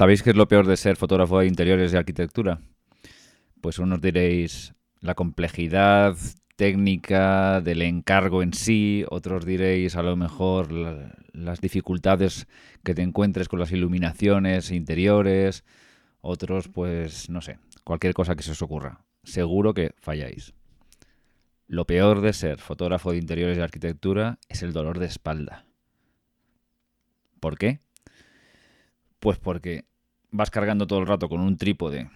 ¿Sabéis qué es lo peor de ser fotógrafo de interiores y arquitectura? Pues unos diréis la complejidad técnica del encargo en sí, otros diréis a lo mejor las dificultades que te encuentres con las iluminaciones interiores, otros pues no sé, cualquier cosa que se os ocurra. Seguro que falláis. Lo peor de ser fotógrafo de interiores y arquitectura es el dolor de espalda. ¿Por qué? Pues porque vas cargando todo el rato con un trípode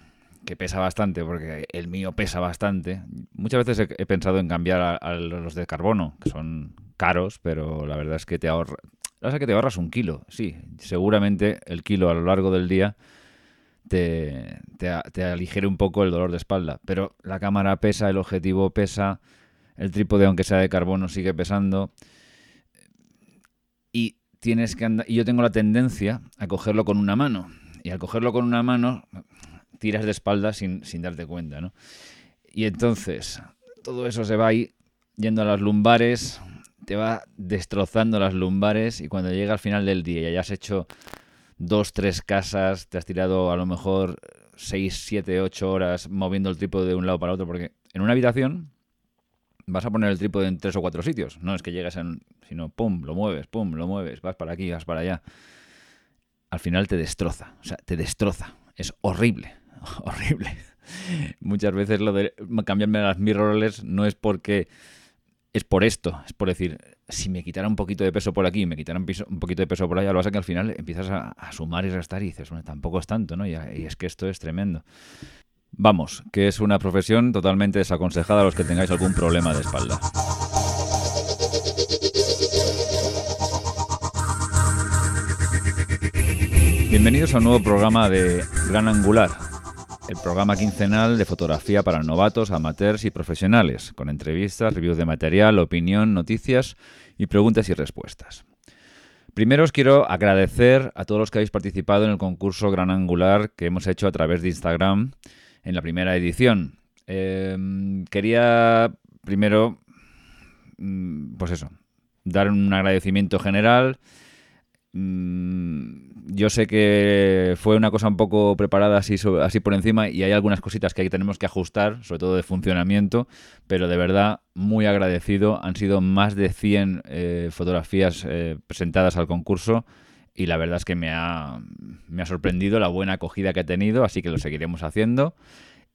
que pesa bastante, porque el mío pesa bastante. Muchas veces he, pensado en cambiar a, los de carbono, que son caros, pero la verdad es que te ahorra, la que te ahorras un kilo, sí. Seguramente el kilo a lo largo del día te, te, aligere un poco el dolor de espalda. Pero la cámara pesa, el objetivo pesa, el trípode, aunque sea de carbono, sigue pesando. Y tienes que andar. Y yo tengo la tendencia a cogerlo con una mano. Y al cogerlo con una mano, tiras de espalda sin, sin darte cuenta, ¿no? Y entonces, todo eso se va ahí yendo a las lumbares, te va destrozando las lumbares y cuando llega al final del día y hayas hecho dos, tres casas, te has tirado a lo mejor seis, siete, ocho horas moviendo el trípode de un lado para otro, porque en una habitación vas a poner el trípode en tres o cuatro sitios, no es que llegas en, sino pum, lo mueves, pum, lo mueves, vas para aquí, vas para allá. Al final te destroza, o sea, te destroza, es horrible, horrible. Muchas veces lo de cambiarme las mirrorless no es porque es por esto, es por decir, si me quitara un poquito de peso por aquí, me quitara un, poquito de peso por allá, lo vas a que al final empiezas a, sumar y restar y dices, bueno, tampoco es tanto, ¿no? Y, y, es que esto es tremendo. Vamos, que es una profesión totalmente desaconsejada a los que tengáis algún problema de espalda. Bienvenidos a un nuevo programa de Gran Angular, el programa quincenal de fotografía para novatos, amateurs y profesionales, con entrevistas, reviews de material, opinión, noticias y preguntas y respuestas. Primero os quiero agradecer a todos los que habéis participado en el concurso Gran Angular que hemos hecho a través de Instagram en la primera edición. Em, quería primero, mm, pues eso, dar un agradecimiento general Mm, yo sé que fue una cosa un poco preparada así, así por encima y hay algunas cositas que ahí tenemos que ajustar, sobre todo de funcionamiento, pero de verdad muy agradecido. Han sido más de 100 eh, fotografías eh, presentadas al concurso y la verdad es que me ha, me ha sorprendido la buena acogida que ha tenido, así que lo seguiremos haciendo.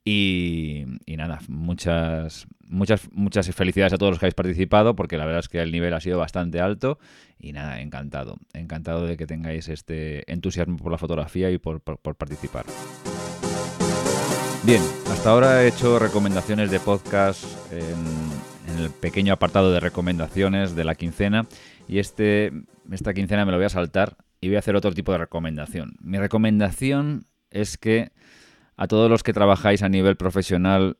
Y, nada, muchas, muchas, muchas felicidades a todos los que habéis participado, porque la verdad es que el nivel ha sido bastante alto. Y nada, encantado, encantado de que tengáis este entusiasmo por la fotografía y por, participar. Bien, hasta ahora he hecho recomendaciones de podcast en, en, el pequeño apartado de recomendaciones de la quincena. Y este, esta quincena me lo voy a saltar y voy a hacer otro tipo de recomendación. Mi recomendación es que a todos los que trabajáis a nivel profesional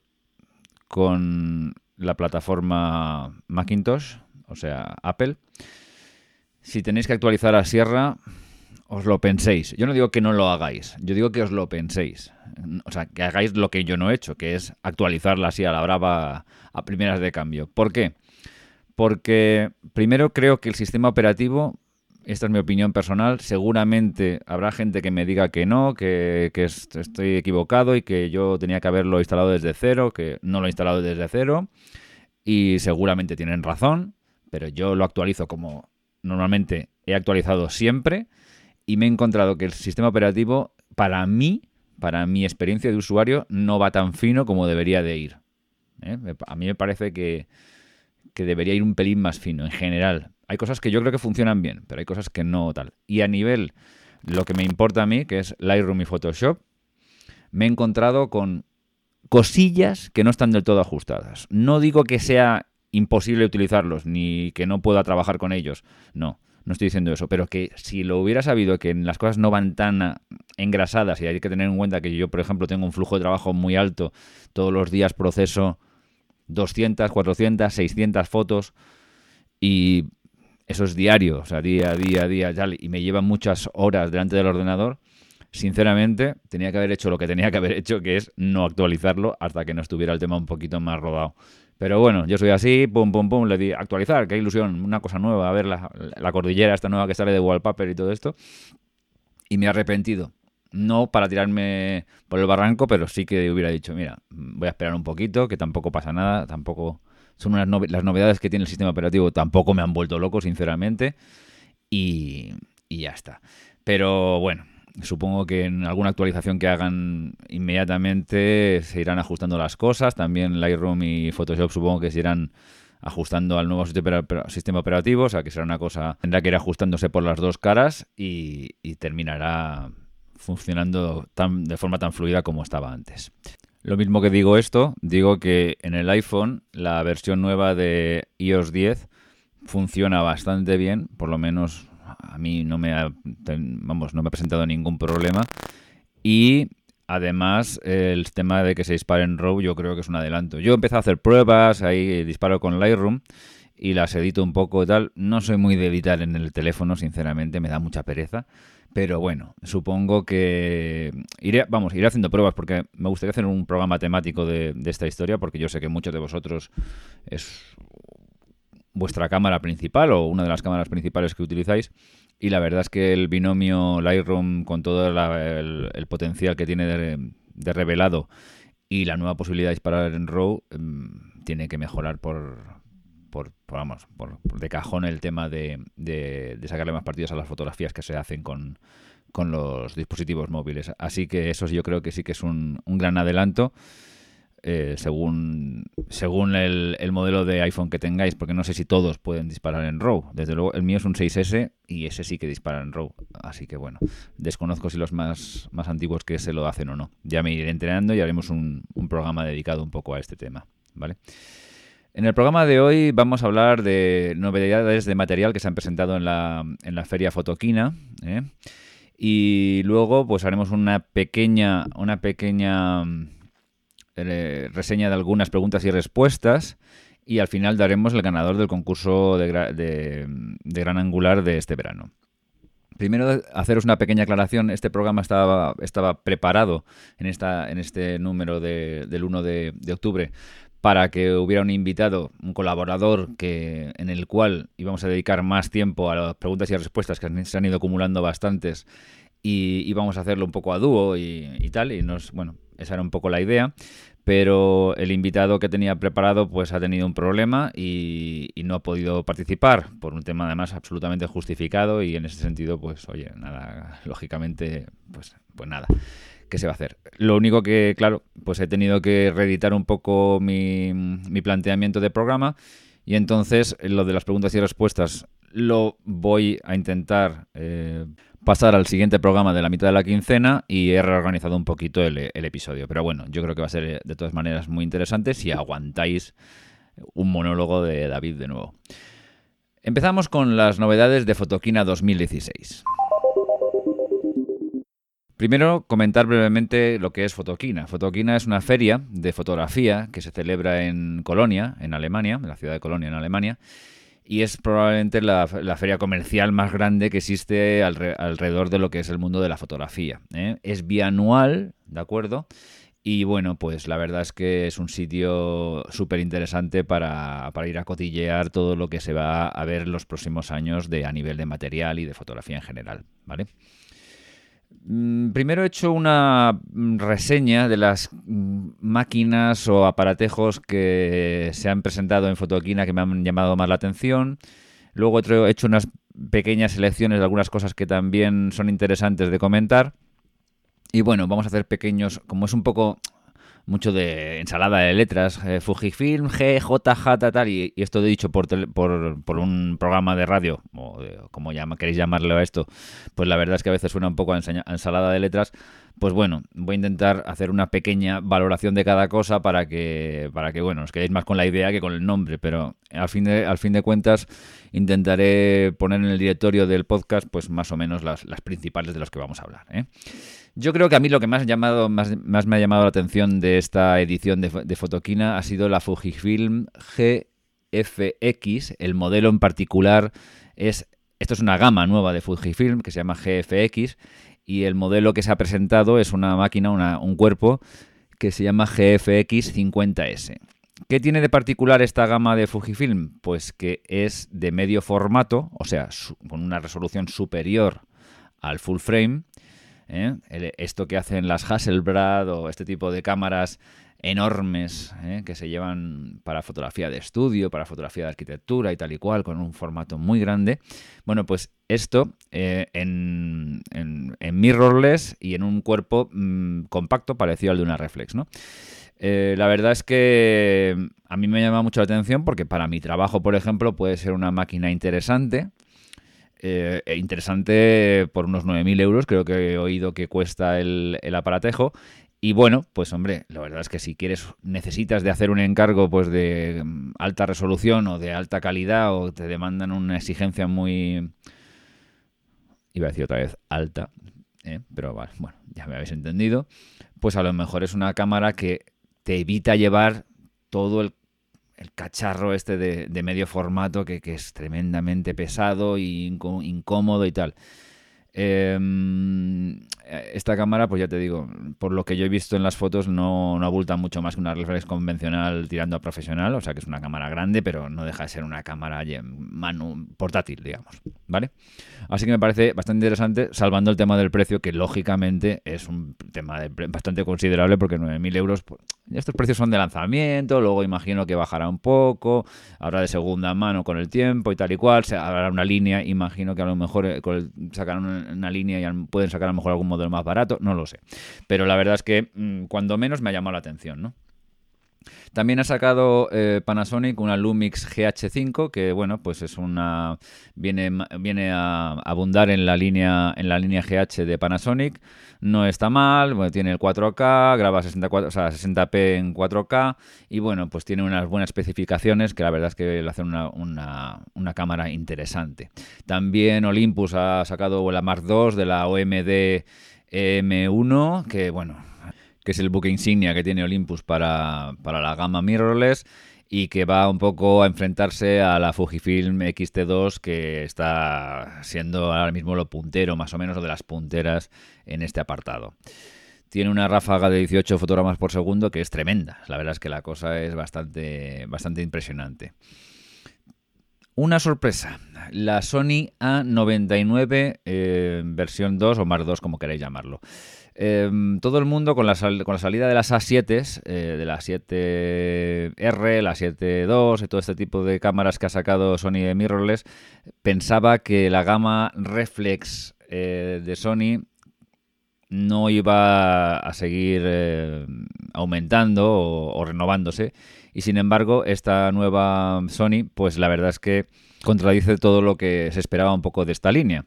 con la plataforma Macintosh, o sea, Apple, si tenéis que actualizar a Sierra, os lo penséis. Yo no digo que no lo hagáis, yo digo que os lo penséis. O sea, que hagáis lo que yo no he hecho, que es actualizarla así a la brava a primeras de cambio. ¿Por qué? Porque primero creo que el sistema operativo esta es mi opinión personal. Seguramente habrá gente que me diga que no, que, estoy equivocado y que yo tenía que haberlo instalado desde cero, que no lo he instalado desde cero. Y seguramente tienen razón, pero yo lo actualizo como normalmente he actualizado siempre y me he encontrado que el sistema operativo, para mí, para mi experiencia de usuario, no va tan fino como debería de ir. ¿eh? A mí me parece que, que debería ir un pelín más fino en general hay cosas que yo creo que funcionan bien, pero hay cosas que no tal. Y a nivel, lo que me importa a mí, que es Lightroom y Photoshop, me he encontrado con cosillas que no están del todo ajustadas. No digo que sea imposible utilizarlos, ni que no pueda trabajar con ellos. No, no estoy diciendo eso, pero que si lo hubiera sabido que las cosas no van tan engrasadas y hay que tener en cuenta que yo, por ejemplo, tengo un flujo de trabajo muy alto, todos los días proceso 200, 400, 600 fotos y eso es diario, o sea, día, día, día, tal, y me lleva muchas horas delante del ordenador, sinceramente tenía que haber hecho lo que tenía que haber hecho, que es no actualizarlo hasta que no estuviera el tema un poquito más rodado. Pero bueno, yo soy así, pum, pum, pum, le di actualizar, qué ilusión, una cosa nueva, a ver la, cordillera esta nueva que sale de wallpaper y todo esto. Y me he arrepentido. No para tirarme por el barranco, pero sí que hubiera dicho, mira, voy a esperar un poquito, que tampoco pasa nada, tampoco son unas las novedades que tiene el sistema operativo, tampoco me han vuelto loco, sinceramente, y, y ya está. Pero bueno, supongo que en alguna actualización que hagan inmediatamente se irán ajustando las cosas. También Lightroom y Photoshop supongo que se irán ajustando al nuevo sistema operativo, o sea que será una cosa, tendrá que ir ajustándose por las dos caras y, terminará funcionando tan, de forma tan fluida como estaba antes. Lo mismo que digo esto, digo que en el iPhone la versión nueva de iOS 10 funciona bastante bien, por lo menos a mí no me ha, vamos, no me ha presentado ningún problema. Y además, el tema de que se dispare en RAW yo creo que es un adelanto. Yo empezado a hacer pruebas, ahí disparo con Lightroom y las edito un poco y tal. No soy muy de editar en el teléfono, sinceramente, me da mucha pereza. Pero bueno, supongo que iré, vamos, iré haciendo pruebas porque me gustaría hacer un programa temático de, de esta historia porque yo sé que muchos de vosotros es vuestra cámara principal o una de las cámaras principales que utilizáis. Y la verdad es que el binomio Lightroom con todo el, potencial que tiene de, revelado y la nueva posibilidad de disparar en RAW em, tiene que mejorar por, por, vamos, por, de cajón el tema de, de, sacarle más partidos a las fotografías que se hacen con, con los dispositivos móviles. Así que eso yo creo que sí que es un, un gran adelanto. Eh, según, según el, modelo de iPhone que tengáis, porque no sé si todos pueden disparar en RAW. Desde luego, el mío es un 6S y ese sí que dispara en RAW. Así que bueno, desconozco si los más, más antiguos que se lo hacen o no. Ya me iré entrenando y haremos un, programa dedicado un poco a este tema. ¿Vale? En el programa de hoy vamos a hablar de novedades de material que se han presentado en la, en la feria Fotoquina. ¿eh? Y luego pues haremos una pequeña, una pequeña eh, reseña de algunas preguntas y respuestas y al final daremos el ganador del concurso de, gran angular de este verano. Primero, haceros una pequeña aclaración. Este programa estaba, estaba preparado en, esta, en este número del 1 de, octubre para que hubiera un invitado, un colaborador que, en el cual íbamos a dedicar más tiempo a las preguntas y respuestas, que se han ido acumulando bastantes, y íbamos a hacerlo un poco a dúo y, y tal. Y bueno, esa era un poco la idea pero el invitado que tenía preparado pues ha tenido un problema y, no ha podido participar por un tema además absolutamente justificado y en ese sentido pues oye nada lógicamente pues pues nada qué se va a hacer lo único que claro pues he tenido que reeditar un poco mi, mi planteamiento de programa y entonces lo de las preguntas y respuestas lo voy a intentar eh, pasar al siguiente programa de la mitad de la quincena y he reorganizado un poquito el, episodio. Pero bueno, yo creo que va a ser eh, de todas maneras muy interesante si aguantáis un monólogo de David de nuevo. Empezamos con las novedades de Fotoquina 2016. Primero, comentar brevemente lo que es Fotoquina. Fotoquina es una feria de fotografía que se celebra en Colonia, en Alemania, en la ciudad de Colonia, en Alemania, y es probablemente la, feria comercial más grande que existe alrededor de lo que es el mundo de la fotografía. ¿eh? Es bianual, ¿de acuerdo? Y bueno, pues la verdad es que es un sitio súper interesante para, ir a cotillear todo lo que se va a ver en los próximos años de, a nivel de material y de fotografía en general, ¿vale? Mm, primero he hecho una mm, reseña de las mm, máquinas o aparatejos que se han presentado en Fotoquina que me han llamado más la atención. Luego he hecho unas pequeñas selecciones de algunas cosas que también son interesantes de comentar. Y bueno, vamos a hacer pequeños, como es un poco mucho de ensalada de letras, eh, Fujifilm, G, J, J, tal, y, esto he dicho por, por, por, un programa de radio, o como llama, queréis llamarlo a esto, pues la verdad es que a veces suena un poco a ensalada de letras, pues bueno, voy a intentar hacer una pequeña valoración de cada cosa para que, para que bueno, os quedéis más con la idea que con el nombre, pero al fin de, al fin de cuentas intentaré poner en el directorio del podcast pues más o menos las, las principales de las que vamos a hablar. ¿eh? Yo creo que a mí lo que más, me ha llamado la atención de esta edición de, de Fotoquina ha sido la Fujifilm GFX. El modelo en particular es. Esto es una gama nueva de Fujifilm que se llama GFX. Y el modelo que se ha presentado es una máquina, un cuerpo que se llama GFX 50S. ¿Qué tiene de particular esta gama de Fujifilm? Pues que es de medio formato, o sea, con una resolución superior al full frame ¿eh? esto que hacen las Hasselblad o este tipo de cámaras enormes ¿eh? que se llevan para fotografía de estudio, para fotografía de arquitectura y tal y cual, con un formato muy grande. Bueno, pues esto eh, en, mirrorless y en un cuerpo mm, compacto parecido al de una reflex, ¿no? La verdad es que a mí me llama mucho la atención porque para mi trabajo, por ejemplo, puede ser una máquina interesante. E interesante por unos 9.000 euros, creo que he oído que cuesta el, el aparatejo. Y bueno, pues hombre, la verdad es que si quieres, necesitas de hacer un encargo pues de mm, alta resolución o de alta calidad o te demandan una exigencia muy, iba a decir otra vez alta, ¿eh? pero bueno, ya me habéis entendido, pues a lo mejor es una cámara que te evita llevar todo el, cacharro este de, medio formato que, que, es tremendamente pesado e incómodo y tal. Eh, esta cámara, pues ya te digo, por lo que yo he visto en las fotos, no, no abulta mucho más que una reflex convencional tirando a profesional, o sea que es una cámara grande, pero no deja de ser una cámara manu portátil, digamos, ¿vale? Así que me parece bastante interesante, salvando el tema del precio, que lógicamente es un tema bastante considerable, porque 9.000 euros, pues, estos precios son de lanzamiento, luego imagino que bajará un poco, habrá de segunda mano con el tiempo y tal y cual, habrá una línea, imagino que a lo mejor eh, sacarán una, línea y pueden sacar a lo mejor algún modelo más barato, no lo sé. Pero la verdad es que mm, cuando menos me ha llamado la atención, ¿no? También ha sacado eh, Panasonic una Lumix GH5 que bueno pues es una viene, viene a abundar en la línea en la línea GH de Panasonic. No está mal bueno, tiene el 4K graba 64 o sea, 60p en 4K y bueno pues tiene unas buenas especificaciones que la verdad es que le hacen una, una, una cámara interesante. También Olympus ha sacado la Mark II de la OMD M1, que bueno, que es el buque insignia que tiene Olympus para, la gama mirrorless y que va un poco a enfrentarse a la Fujifilm X-T2 que está siendo ahora mismo lo puntero, más o menos, o de las punteras en este apartado. Tiene una ráfaga de 18 fotogramas por segundo que es tremenda. La verdad es que la cosa es bastante, bastante impresionante. Una sorpresa, la Sony A99 eh, versión 2 o más 2 como queráis llamarlo. Em, todo el mundo con la, con la, salida de las A7, eh, de la 7R, la 7.2 y todo este tipo de cámaras que ha sacado Sony de mirrorless, pensaba que la gama reflex eh, de Sony no iba a seguir aumentando o renovándose y sin embargo, esta nueva Sony, pues la verdad es que contradice todo lo que se esperaba un poco de esta línea.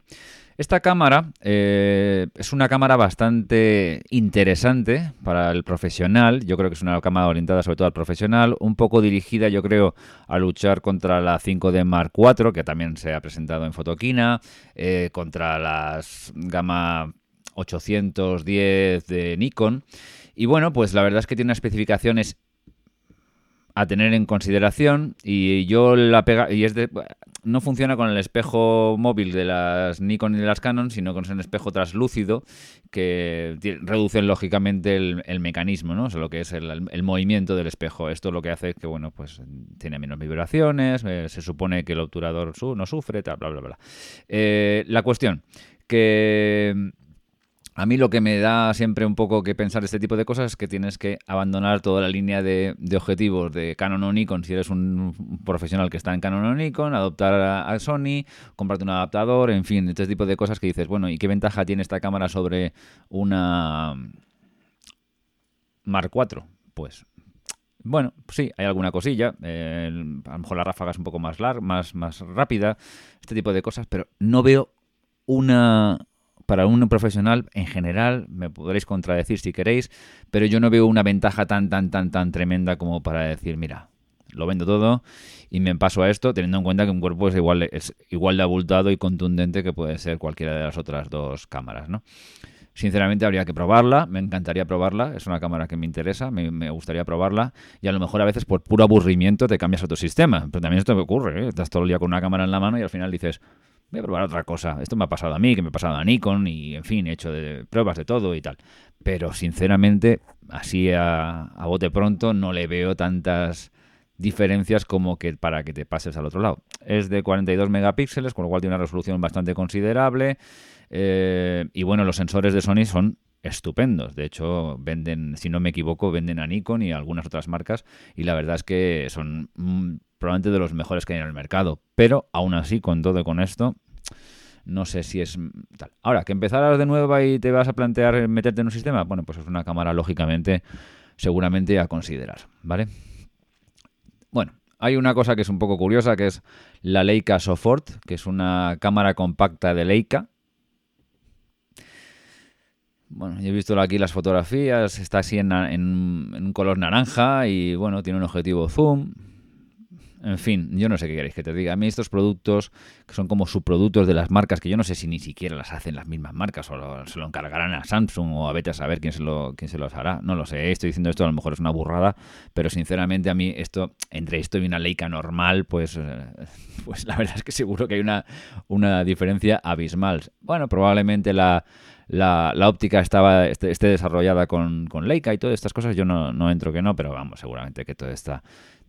Esta cámara eh, es una cámara bastante interesante para el profesional. Yo creo que es una cámara orientada sobre todo al profesional, un poco dirigida, yo creo, a luchar contra la 5D Mark IV, que también se ha presentado en Fotoquina, eh, contra las gama 810 de Nikon. Y bueno, pues la verdad es que tiene unas especificaciones a tener en consideración y yo la pega y es no funciona con el espejo móvil de las Nikon y de las Canon, sino con un espejo translúcido que reduce lógicamente el, mecanismo, ¿no? O sea, lo que es el, movimiento del espejo. Esto lo que hace es que, bueno, pues tiene menos vibraciones, eh, se supone que el obturador su no sufre, tal, bla, bla, bla. Eh, la cuestión, que a mí lo que me da siempre un poco que pensar este tipo de cosas es que tienes que abandonar toda la línea de, objetivos de Canon o Nikon si eres un profesional que está en Canon o Nikon, adoptar a, Sony, comprarte un adaptador, en fin, este tipo de cosas que dices, bueno, ¿y qué ventaja tiene esta cámara sobre una Mark IV? Pues bueno, sí, hay alguna cosilla. a lo mejor la ráfaga es un poco más larga, más, más rápida, este tipo de cosas, pero no veo una para un profesional en general, me podréis contradecir si queréis, pero yo no veo una ventaja tan, tan, tan, tan tremenda como para decir, mira, lo vendo todo y me paso a esto, teniendo en cuenta que un cuerpo es igual, es igual de abultado y contundente que puede ser cualquiera de las otras dos cámaras, ¿no? Sinceramente habría que probarla, me encantaría probarla, es una cámara que me interesa, me, gustaría probarla y a lo mejor a veces por puro aburrimiento te cambias a otro sistema, pero también esto me ocurre, ¿eh? estás todo el día con una cámara en la mano y al final dices, voy a probar otra cosa. Esto me ha pasado a mí, que me ha pasado a Nikon y, en fin, he hecho de, pruebas de todo y tal. Pero, sinceramente, así a, bote pronto no le veo tantas diferencias como que para que te pases al otro lado. Es de 42 megapíxeles, con lo cual tiene una resolución bastante considerable. Eh, y bueno, los sensores de Sony son estupendos. De hecho, venden, si no me equivoco, venden a Nikon y a algunas otras marcas. Y la verdad es que son mm, probablemente de los mejores que hay en el mercado. Pero aún así, con todo y con esto, no sé si es tal. Ahora, que empezaras de nuevo y te vas a plantear meterte en un sistema, bueno, pues es una cámara lógicamente, seguramente a considerar, ¿vale? Bueno, hay una cosa que es un poco curiosa, que es la Leica Sofort, que es una cámara compacta de Leica, bueno, yo he visto aquí las fotografías, está así en, un color naranja y bueno, tiene un objetivo zoom. En fin, yo no sé qué queréis que te diga. A mí estos productos, que son como subproductos de las marcas, que yo no sé si ni siquiera las hacen las mismas marcas o se lo encargarán a Samsung o a vete a saber quién se, lo, quién se los hará. No lo sé, estoy diciendo esto, a lo mejor es una burrada, pero sinceramente a mí esto, entre esto y una Leica normal, pues, eh, pues la verdad es que seguro que hay una, una diferencia abismal. Bueno, probablemente la la, óptica estaba esté, desarrollada con, con, Leica y todas estas cosas, yo no, no, entro que no, pero vamos, seguramente que toda esta,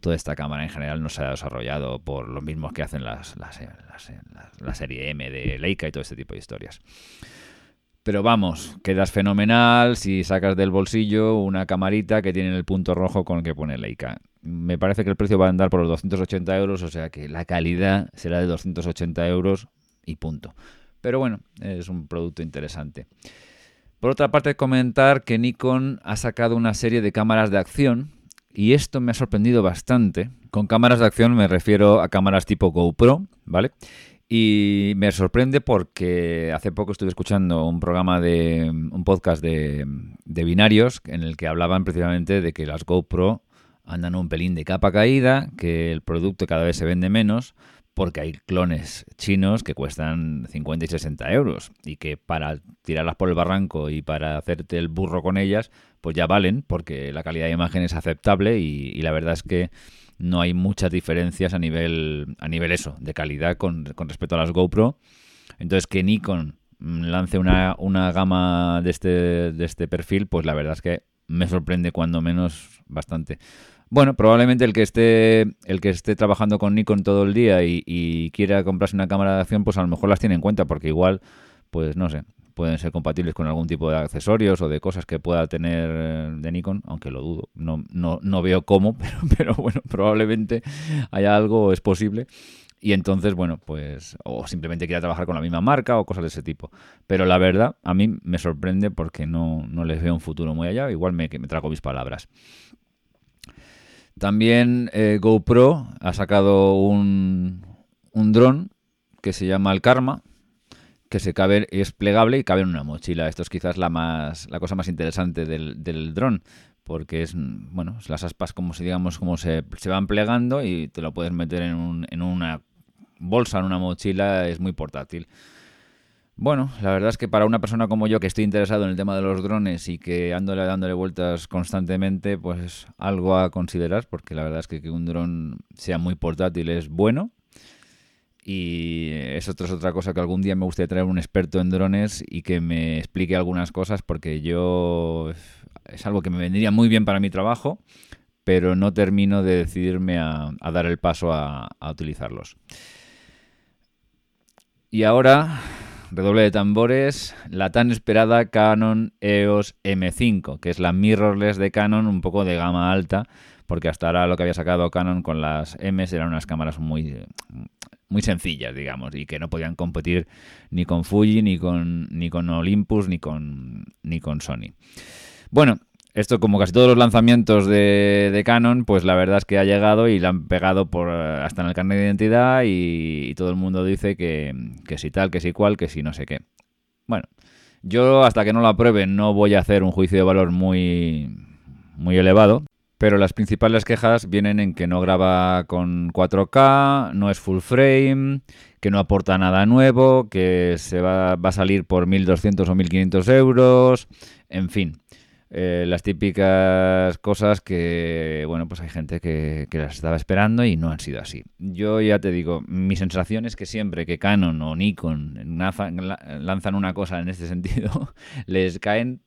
toda esta cámara en general no se ha desarrollado por los mismos que hacen las, la serie M de Leica y todo este tipo de historias. Pero vamos, quedas fenomenal si sacas del bolsillo una camarita que tiene el punto rojo con el que pone Leica. Me parece que el precio va a andar por los 280 euros, o sea que la calidad será de 280 euros y punto. Pero bueno, es un producto interesante. Por otra parte, comentar que Nikon ha sacado una serie de cámaras de acción y esto me ha sorprendido bastante. Con cámaras de acción me refiero a cámaras tipo GoPro, ¿vale? Y me sorprende porque hace poco estuve escuchando un programa de un podcast de, binarios en el que hablaban precisamente de que las GoPro andan un pelín de capa caída, que el producto cada vez se vende menos, porque hay clones chinos que cuestan 50 y 60 euros y que para tirarlas por el barranco y para hacerte el burro con ellas, pues ya valen porque la calidad de imagen es aceptable y, la verdad es que no hay muchas diferencias a nivel, a nivel eso, de calidad con, respecto a las GoPro. Entonces que Nikon lance una, una gama de este, de este perfil, pues la verdad es que me sorprende cuando menos bastante. Bueno, probablemente el que esté el que esté trabajando con Nikon todo el día y, quiera comprarse una cámara de acción, pues a lo mejor las tiene en cuenta, porque igual, pues no sé, pueden ser compatibles con algún tipo de accesorios o de cosas que pueda tener eh, de Nikon, aunque lo dudo. No, no, no veo cómo, pero, bueno, probablemente haya algo, es posible. Y entonces, bueno, pues, o simplemente quiera trabajar con la misma marca o cosas de ese tipo. Pero la verdad, a mí me sorprende porque no, no les veo un futuro muy allá. Igual me, me trago mis palabras. También eh, GoPro ha sacado un, un dron que se llama el Karma, que se cabe, es plegable y cabe en una mochila. Esto es quizás la más, la cosa más interesante del, del dron, porque es, bueno, las aspas como si digamos como se, se van plegando y te lo puedes meter en, un, en una bolsa, en una mochila, es muy portátil. Bueno, la verdad es que para una persona como yo que estoy interesado en el tema de los drones y que ando dándole vueltas constantemente, pues algo a considerar, porque la verdad es que que un dron sea muy portátil es bueno. Y eso es otra cosa que algún día me gustaría traer un experto en drones y que me explique algunas cosas, porque yo es algo que me vendría muy bien para mi trabajo, pero no termino de decidirme a, dar el paso a utilizarlos. Y ahora redoble de tambores, la tan esperada Canon EOS M5, que es la mirrorless de Canon, un poco de gama alta, porque hasta ahora lo que había sacado Canon con las M eran unas cámaras muy, muy sencillas, digamos, y que no podían competir ni con Fuji, ni con, ni con Olympus, ni con, ni con Sony. Bueno, esto, como casi todos los lanzamientos de, Canon, pues la verdad es que ha llegado y la han pegado por hasta en el carnet de identidad y, todo el mundo dice que, que si tal, que si cual, que si no sé qué. Bueno, yo hasta que no la pruebe no voy a hacer un juicio de valor muy, muy elevado, pero las principales quejas vienen en que no graba con 4K, no es full frame, que no aporta nada nuevo, que se va, va a salir por 1.200 o 1.500 euros, en fin. Eh, las típicas cosas que, bueno, pues hay gente que, las estaba esperando y no han sido así. Yo ya te digo, mi sensación es que siempre que Canon o Nikon lanzan una cosa en este sentido, les caen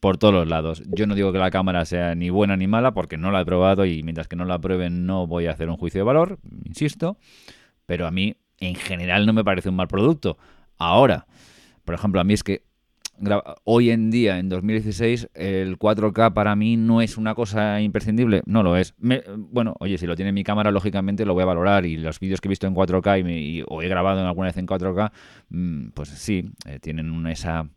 por todos los lados. Yo no digo que la cámara sea ni buena ni mala porque no la he probado y mientras que no la prueben no voy a hacer un juicio de valor, insisto, pero a mí en general no me parece un mal producto. Ahora, por ejemplo, a mí es que hoy en día, en 2016, el 4K para mí no es una cosa imprescindible. No lo es. bueno, oye, si lo tiene mi cámara, lógicamente lo voy a valorar. Y los vídeos que he visto en 4K y, o he grabado en alguna vez en 4K, mm, pues sí, eh, tienen esa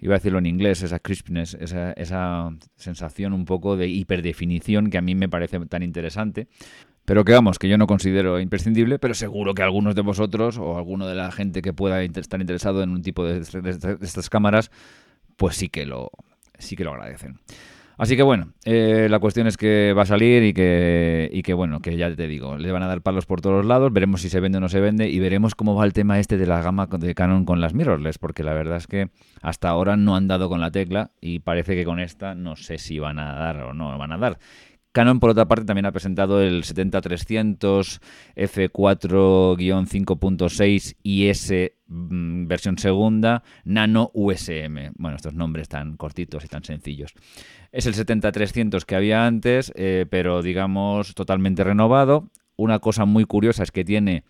iba a decirlo en inglés, esa crispness, esa, esa sensación un poco de hiperdefinición que a mí me parece tan interesante. Pero que vamos, que yo no considero imprescindible, pero seguro que algunos de vosotros o alguno de la gente que pueda estar interesado en un tipo de, de estas cámaras, pues sí que lo, sí que lo agradecen. Así que bueno, eh, la cuestión es que va a salir y que, y que bueno, que ya te digo, le van a dar palos por todos lados, veremos si se vende o no se vende y veremos cómo va el tema este de la gama de Canon con las mirrorless, porque la verdad es que hasta ahora no han dado con la tecla y parece que con esta no sé si van a dar o no van a dar. Canon, por otra parte, también ha presentado el 70-300 F4-5.6 IS versión segunda, Nano USM. Bueno, estos nombres tan cortitos y tan sencillos. Es el 70-300 que había antes, eh, pero digamos totalmente renovado. Una cosa muy curiosa es que tiene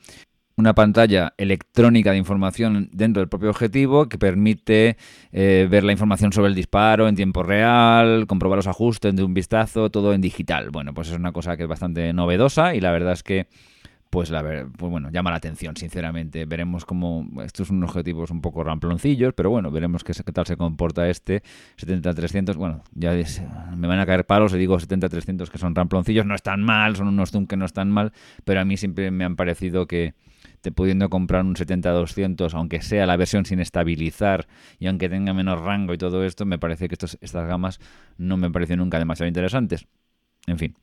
una pantalla electrónica de información dentro del propio objetivo que permite eh, ver la información sobre el disparo en tiempo real, comprobar los ajustes de un vistazo, todo en digital. Bueno, pues es una cosa que es bastante novedosa y la verdad es que pues la pues bueno, llama la atención, sinceramente. Veremos cómo estos son unos objetivos un poco ramploncillos, pero bueno, veremos qué, tal se comporta este 70-300. Bueno, ya me van a caer palos y digo 70-300 que son ramploncillos, no están mal, son unos zoom que no están mal, pero a mí siempre me han parecido que pudiendo comprar un 70-200, aunque sea la versión sin estabilizar y aunque tenga menos rango y todo esto, me parece que estos, estas gamas no me parecen nunca demasiado interesantes. En fin,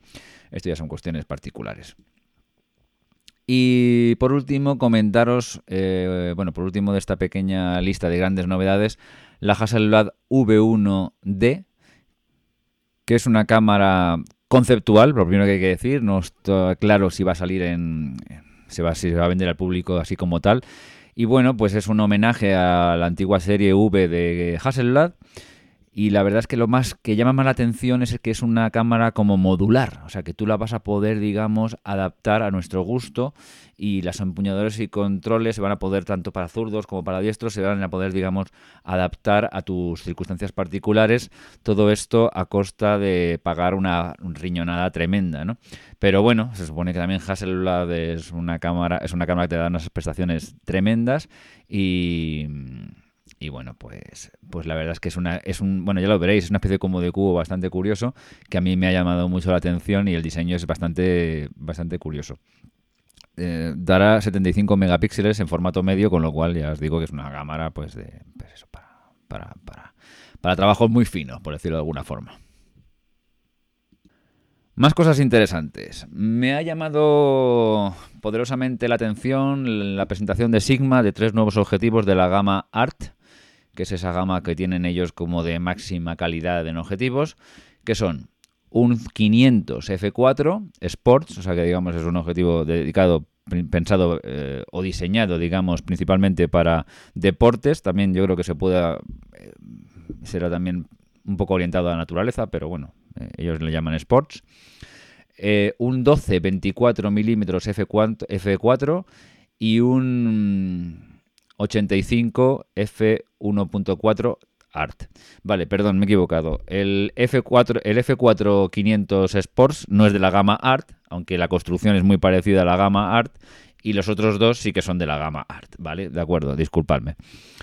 esto ya son cuestiones particulares. Y por último, comentaros, eh, bueno, por último de esta pequeña lista de grandes novedades, la Hasselblad V1D, que es una cámara conceptual, lo primero que hay que decir, no está claro si va a salir en, se va, se va a vender al público así como tal. Y bueno, pues es un homenaje a la antigua serie V de Hasselblad. Y la verdad es que lo más que llama más la atención es que es una cámara como modular, o sea que tú la vas a poder, digamos, adaptar a nuestro gusto y las empuñadores y controles se van a poder, tanto para zurdos como para diestros, se van a poder, digamos, adaptar a tus circunstancias particulares. Todo esto a costa de pagar una riñonada tremenda, ¿no? Pero bueno, se supone que también Hasselblad es una cámara, es una cámara que te da unas prestaciones tremendas y y bueno, pues, pues la verdad es que es una, es un, bueno, ya lo veréis, es una especie como de cubo bastante curioso que a mí me ha llamado mucho la atención y el diseño es bastante, bastante curioso. Eh, dará 75 megapíxeles en formato medio, con lo cual ya os digo que es una cámara, pues de, pues para, para, para, para trabajos muy finos, por decirlo de alguna forma. Más cosas interesantes. Me ha llamado poderosamente la atención la presentación de Sigma de tres nuevos objetivos de la gama ART, que es esa gama que tienen ellos como de máxima calidad en objetivos, que son un 500 f4 Sports, o sea que digamos es un objetivo dedicado pensado eh, o diseñado, digamos, principalmente para deportes. También yo creo que se pueda eh, será también un poco orientado a la naturaleza, pero bueno, eh, ellos le llaman sports. un 12-24 milímetros F4, F4 y un 85 F1.4 Art. Vale, perdón, me he equivocado. El F4, el F4 500 Sports no es de la gama Art, aunque la construcción es muy parecida a la gama Art. Y los otros dos sí que son de la gama Art, ¿vale? De acuerdo, disculpadme.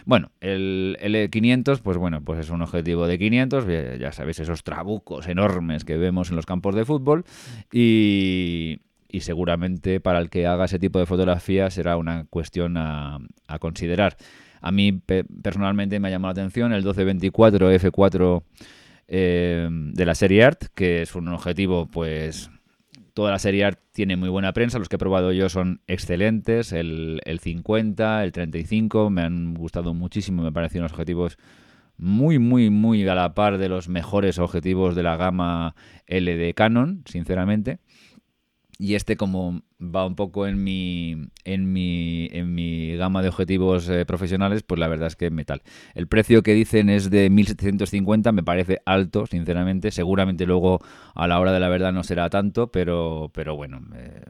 Bueno, el L500, pues bueno, pues es un objetivo de 500, ya sabéis, esos trabucos enormes que vemos en los campos de fútbol. Y, y seguramente para el que haga ese tipo de fotografía será una cuestión a, considerar. A mí personalmente me ha llamado la atención el 1224 F4 eh, de la serie Art, que es un objetivo pues toda la serie Art tiene muy buena prensa, los que he probado yo son excelentes, el, el 50, el 35 me han gustado muchísimo, me parecen unos objetivos muy, muy, muy a la par de los mejores objetivos de la gama L de Canon, sinceramente. Y este como va un poco en mi en mi en mi gama de objetivos eh, profesionales pues la verdad es que metal. El precio que dicen es de 1750 me parece alto sinceramente. Seguramente luego a la hora de la verdad no será tanto pero pero bueno eh,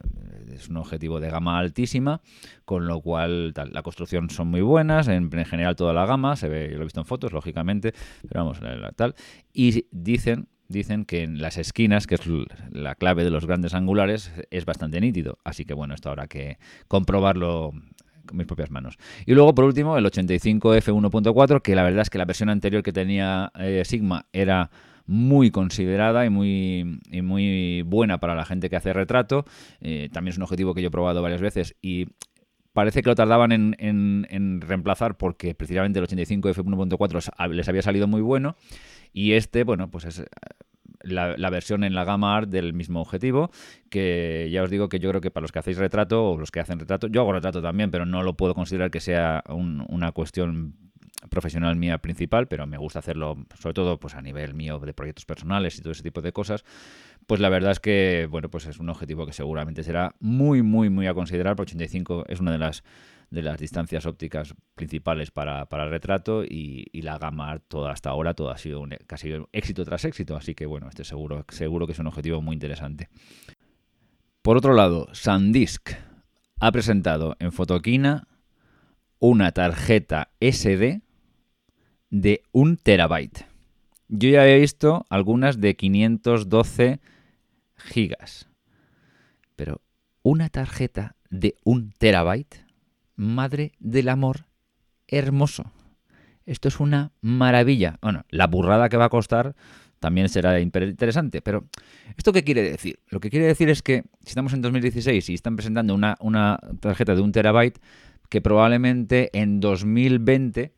es un objetivo de gama altísima con lo cual tal, la construcción son muy buenas en, general toda la gama se ve yo lo he visto en fotos lógicamente pero vamos tal. Y dicen dicen que en las esquinas, que es la clave de los grandes angulares, es bastante nítido. Así que bueno, esto habrá que comprobarlo con mis propias manos. Y luego, por último, el 85F1.4, que la verdad es que la versión anterior que tenía eh, Sigma era muy considerada y muy, muy buena para la gente que hace retrato. Eh, también es un objetivo que yo he probado varias veces y parece que lo tardaban en, en reemplazar porque precisamente el 85F1.4 les había salido muy bueno. Y este, bueno, pues es eh, la, versión en la gama art del mismo objetivo, que ya os digo que yo creo que para los que hacéis retrato o los que hacen retrato, yo hago retrato también, pero no lo puedo considerar que sea una cuestión profesional mía principal, pero me gusta hacerlo sobre todo pues a nivel mío de proyectos personales y todo ese tipo de cosas. Pues la verdad es que bueno, pues es un objetivo que seguramente será muy muy muy a considerar, porque 85 es una de las de las distancias ópticas principales para, el retrato y, la gama toda hasta ahora todo ha sido un, casi éxito tras éxito, así que bueno, este seguro, seguro que es un objetivo muy interesante. Por otro lado, SanDisk ha presentado en Fotoquina una tarjeta SD de un terabyte. Yo ya he visto algunas de 512 gigas, pero una tarjeta de un terabyte madre del amor hermoso. Esto es una maravilla. Bueno, la burrada que va a costar también será interesante, pero ¿esto qué quiere decir? Lo que quiere decir es que si estamos en 2016 y están presentando una, una tarjeta de un terabyte, que probablemente en 2020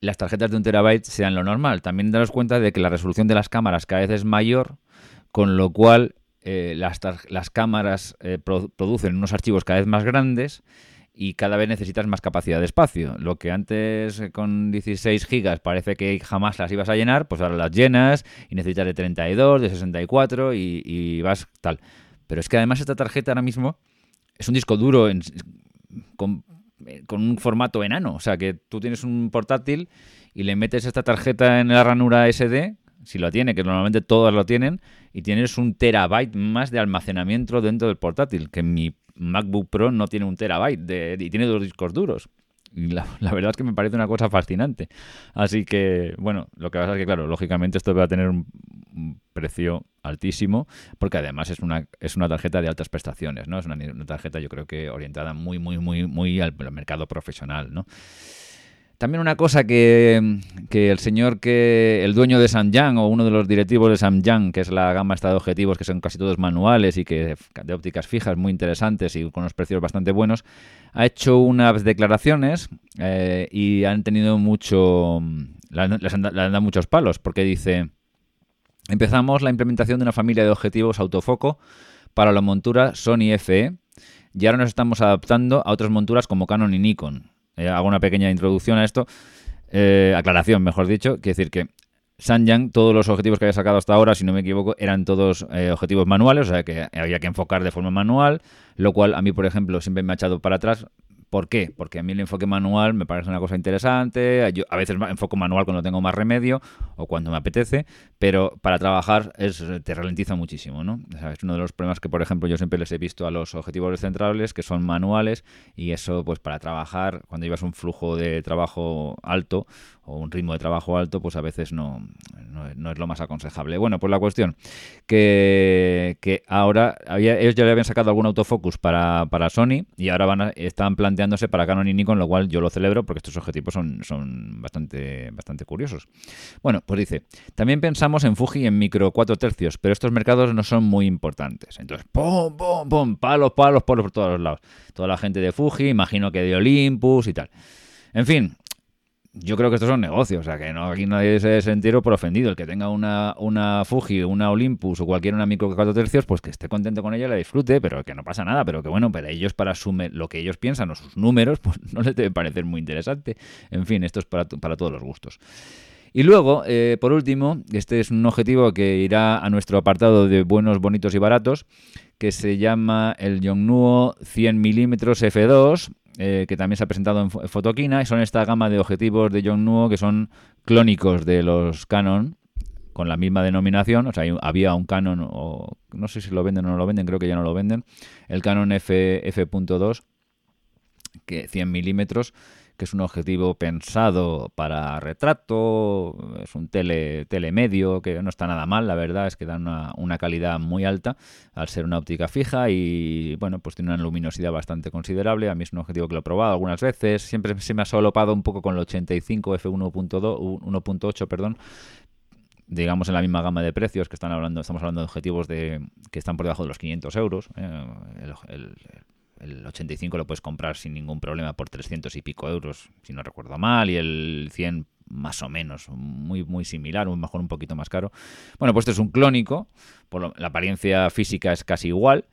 las tarjetas de un terabyte sean lo normal. También daros cuenta de que la resolución de las cámaras cada vez es mayor, con lo cual eh, las, las, cámaras eh, producen unos archivos cada vez más grandes y cada vez necesitas más capacidad de espacio. Lo que antes eh, con 16 gigas parece que jamás las ibas a llenar, pues ahora las llenas y necesitas de 32, de 64 y, y vas tal. Pero es que además esta tarjeta ahora mismo es un disco duro con, con, un formato enano. O sea que tú tienes un portátil y le metes esta tarjeta en la ranura SD, si lo tiene, que normalmente todas lo tienen, y tienes un terabyte más de almacenamiento dentro del portátil, que en mi MacBook Pro no tiene un terabyte de, y tiene dos discos duros. Y la, verdad es que me parece una cosa fascinante. Así que, bueno, lo que pasa es que, claro, lógicamente esto va a tener un, precio altísimo, porque además es una, es una tarjeta de altas prestaciones, ¿no? Es una, tarjeta, yo creo que orientada muy, muy, muy, muy al mercado profesional, ¿no? También una cosa que, el señor que, el dueño de Samyang o uno de los directivos de Samyang, que es la gama esta de objetivos que son casi todos manuales y que de ópticas fijas muy interesantes y con unos precios bastante buenos, ha hecho unas declaraciones eh, y han tenido mucho, les han, dado muchos palos porque dice, empezamos la implementación de una familia de objetivos autofoco para la montura Sony FE y ahora nos estamos adaptando a otras monturas como Canon y Nikon. Eh, hago una pequeña introducción a esto, eh, aclaración, mejor dicho, quiere decir que Sanyang, todos los objetivos que había sacado hasta ahora, si no me equivoco, eran todos eh, objetivos manuales, o sea que había que enfocar de forma manual, lo cual a mí, por ejemplo, siempre me ha echado para atrás ¿Por qué? Porque a mí el enfoque manual me parece una cosa interesante. Yo a veces enfoco manual cuando tengo más remedio o cuando me apetece, pero para trabajar es, te ralentiza muchísimo, ¿no? es uno de los problemas que, por ejemplo, yo siempre les he visto a los objetivos centrales, que son manuales, y eso, pues para trabajar, cuando llevas un flujo de trabajo alto o un ritmo de trabajo alto, pues a veces no, no, es lo más aconsejable. Bueno, pues la cuestión, que, que ahora había, ellos ya le habían sacado algún autofocus para, para Sony y ahora van a, están planteando para Canon y Nikon, lo cual yo lo celebro porque estos objetivos son, son bastante, bastante curiosos. Bueno, pues dice, también pensamos en Fuji en micro 4 tercios, pero estos mercados no son muy importantes. Entonces, ¡pum, pum, pum! Palos, palos, palos por todos los lados. Toda la gente de Fuji, imagino que de Olympus y tal. En fin, yo creo que estos son negocios, o sea, que no aquí nadie se sentir por ofendido. El que tenga una, una Fuji, una Olympus o cualquier una micro 4 tercios, pues que esté contento con ella, la disfrute, pero que no pasa nada. Pero que bueno, para ellos, para lo que ellos piensan o sus números, pues no les debe parecer muy interesante. En fin, esto es para, para todos los gustos. Y luego, eh, por último, este es un objetivo que irá a nuestro apartado de buenos, bonitos y baratos, que se llama el Yongnuo 100 mm f2, eh, que también se ha presentado en Fotoquina, y son esta gama de objetivos de Yongnuo que son clónicos de los Canon, con la misma denominación, o sea, había un Canon, o no sé si lo venden o no lo venden, creo que ya no lo venden, el Canon F, F.2, que 100 milímetros, que es un objetivo pensado para retrato, es un tele, telemedio, que no está nada mal, la verdad es que da una, calidad muy alta al ser una óptica fija y bueno, pues tiene una luminosidad bastante considerable. A mí es un objetivo que lo he probado algunas veces, siempre se me ha solopado un poco con el 85 f1.2, 1.8, perdón, digamos en la misma gama de precios que están hablando, estamos hablando de objetivos de que están por debajo de los 500 euros. ¿eh? el 85 lo puedes comprar sin ningún problema por 300 y pico euros, si no recuerdo mal, y el 100 más o menos, muy, muy similar, un mejor un poquito más caro. Bueno, pues este es un clónico, la apariencia física es casi igual,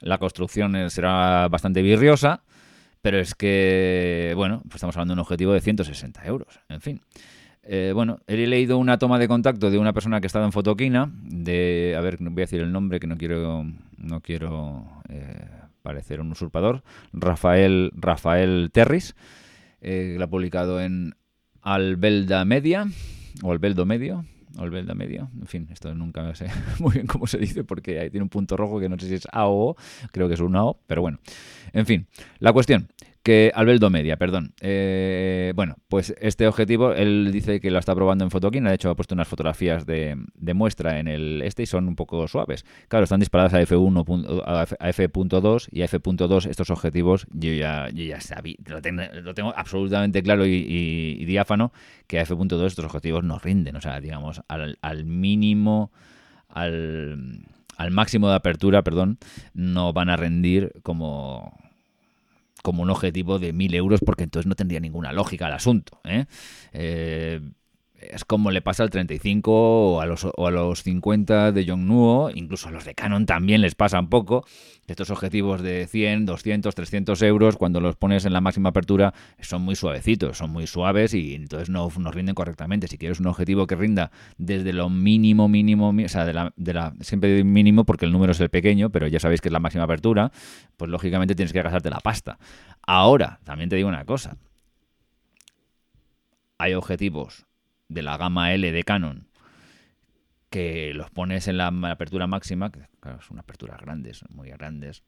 la construcción será bastante virriosa, pero es que, bueno, pues estamos hablando de un objetivo de 160 euros, en fin. Eh, bueno, he leído una toma de contacto de una persona que ha estado en Fotoquina, de, a ver, voy a decir el nombre que no quiero, no quiero eh, parecer un usurpador, Rafael, Rafael Terris, eh, lo ha publicado en Albelda Media, o Albeldo Medio, Albelda Media, en fin, esto nunca sé muy bien cómo se dice porque ahí tiene un punto rojo que no sé si es A o creo que es un O, pero bueno, en fin, la cuestión que Albeldo Media, perdón. Eh, bueno, pues este objetivo, él dice que lo está probando en Fotoquina, de hecho ha puesto unas fotografías de, muestra en el este y son un poco suaves. Claro, están disparadas a F1, a F.2 y a F.2 estos objetivos yo ya, ya sabía, lo tengo, absolutamente claro y, diáfano que a F.2 estos objetivos no rinden, o sea, digamos, al, al mínimo, al, al máximo de apertura, perdón, no van a rendir como como un objetivo de 1.000 euros porque entonces no tendría ninguna lógica el asunto. ¿eh? eh es como le pasa al 35 o a los, o a los 50 de Yongnuo, incluso a los de Canon también les pasa un poco. Estos objetivos de 100, 200, 300 euros, cuando los pones en la máxima apertura, son muy suavecitos, son muy suaves y entonces no nos rinden correctamente. Si quieres un objetivo que rinda desde lo mínimo, mínimo, o sea, de la, de la, siempre mínimo porque el número es el pequeño, pero ya sabéis que es la máxima apertura, pues lógicamente tienes que gastarte la pasta. Ahora, también te digo una cosa. Hay objetivos de la gama L de Canon que los pones en la apertura máxima, que son aperturas grandes, muy grandes,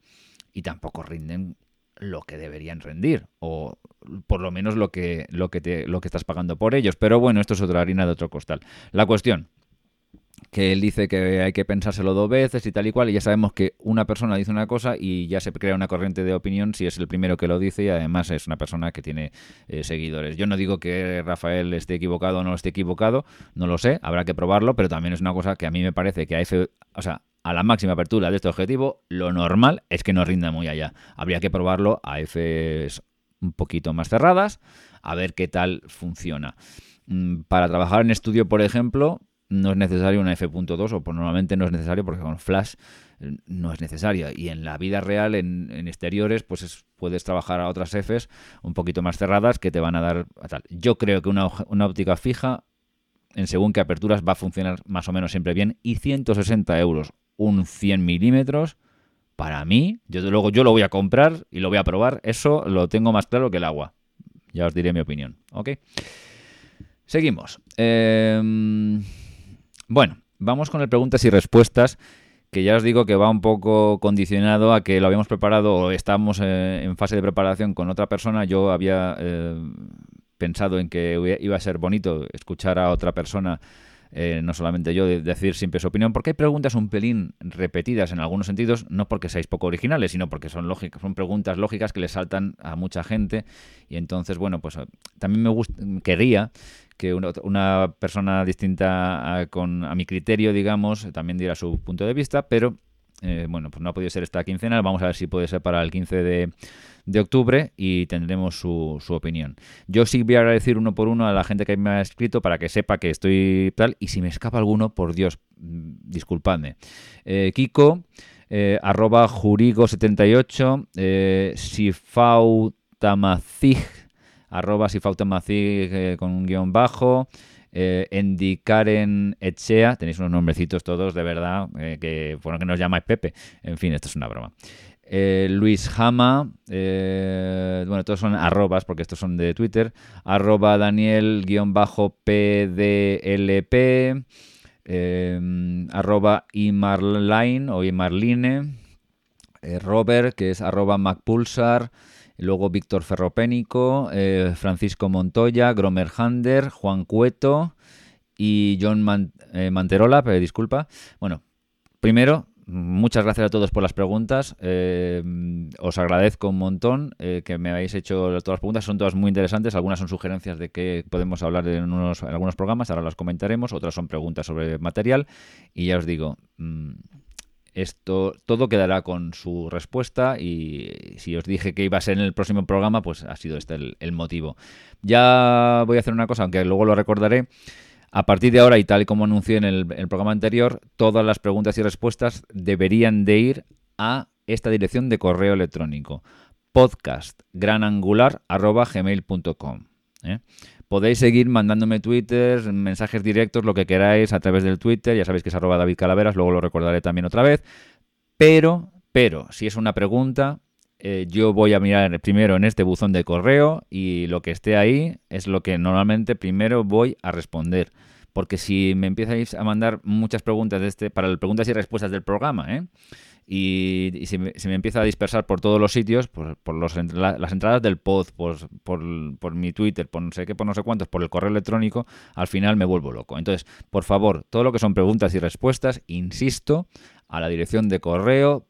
y tampoco rinden lo que deberían rendir, o por lo menos lo que, lo que, te, lo que estás pagando por ellos. Pero bueno, esto es otra harina de otro costal. La cuestión, que él dice que hay que pensárselo dos veces y tal y cual, y ya sabemos que una persona dice una cosa y ya se crea una corriente de opinión si es el primero que lo dice y además es una persona que tiene eh, seguidores. Yo no digo que Rafael esté equivocado o no esté equivocado, no lo sé, habrá que probarlo, pero también es una cosa que a mí me parece que a F, o sea, a la máxima apertura de este objetivo, lo normal es que no rinda muy allá. Habría que probarlo a F un poquito más cerradas, a ver qué tal funciona. Mm, para trabajar en estudio, por ejemplo, no es necesario una F.2 o normalmente no es necesario porque con Flash eh, no es necesario. Y en la vida real, en, exteriores, pues puedes trabajar a otras Fs un poquito más cerradas que te van a dar tal. Yo creo que una, una óptica fija, en según qué aperturas, va a funcionar más o menos siempre bien. Y 160 euros, un 100 milímetros, para mí, yo luego yo lo voy a comprar y lo voy a probar. Eso lo tengo más claro que el agua. Ya os diré mi opinión. ¿Ok? Seguimos. Eh, bueno, vamos con el preguntas y respuestas, que ya os digo que va un poco condicionado a que lo habíamos preparado o estamos eh, en fase de preparación con otra persona. Yo había eh, pensado en que iba a ser bonito escuchar a otra persona. Eh, no solamente yo, decir siempre su opinión, porque hay preguntas un pelín repetidas en algunos sentidos, no porque seáis poco originales, sino porque son lógicas, son preguntas lógicas que le saltan a mucha gente. Y entonces, bueno, pues también me quería que una, persona distinta a, con, a mi criterio, digamos, también diera su punto de vista, pero eh, bueno, pues no ha podido ser esta quincena, vamos a ver si puede ser para el 15 de, de octubre y tendremos su, su, opinión. Yo sí voy a agradecer uno por uno a la gente que me ha escrito para que sepa que estoy tal y si me escapa alguno, por Dios, mm, disculpadme. Eh, Kiko, eh, arroba jurigo78, eh, Sifautamazig, arroba si eh, con un guion bajo, eh, Echea, tenéis unos nombrecitos todos de verdad, eh, que lo que nos llamáis Pepe. En fin, esto es una broma. Eh, Luis Jama, eh, bueno, todos son arrobas porque estos son de Twitter, arroba Daniel-PDLP, eh, arroba Imarline o Imarline, eh, Robert, que es arroba MacPulsar, luego Víctor Ferropénico, Francisco Montoya, Gromer Hander, Juan Cueto y John Man- Manterola, pero disculpa. Bueno, primero, muchas gracias a todos por las preguntas. Eh, os agradezco un montón eh, que me habéis hecho todas las preguntas. Son todas muy interesantes. Algunas son sugerencias de que podemos hablar en, unos, algunos programas. Ahora las comentaremos. Otras son preguntas sobre material. Y ya os digo, mm, esto todo quedará con su respuesta y si os dije que iba a ser en el próximo programa, pues ha sido este el motivo. Ya voy a hacer una cosa, aunque luego lo recordaré. A partir de ahora, y tal como anuncié en el, en el programa anterior, todas las preguntas y respuestas deberían de ir a esta dirección de correo electrónico podcastgranangular.gmail.com ¿eh? Podéis seguir mandándome Twitter, mensajes directos, lo que queráis a través del Twitter. Ya sabéis que es arroba David Calaveras, luego lo recordaré también otra vez. Pero, pero, si es una pregunta, eh, yo voy a mirar primero en este buzón de correo y lo que esté ahí es lo que normalmente primero voy a responder. Porque si me empezáis a mandar muchas preguntas de este, para las preguntas y respuestas del programa, ¿eh? y, y se, me, se, me, empieza a dispersar por todos los sitios, por, por los, la, las entradas del pod, por, por, por, mi Twitter, por no sé qué, por no sé cuántos, por el correo electrónico, al final me vuelvo loco. Entonces, por favor, todo lo que son preguntas y respuestas, insisto, a la dirección de correo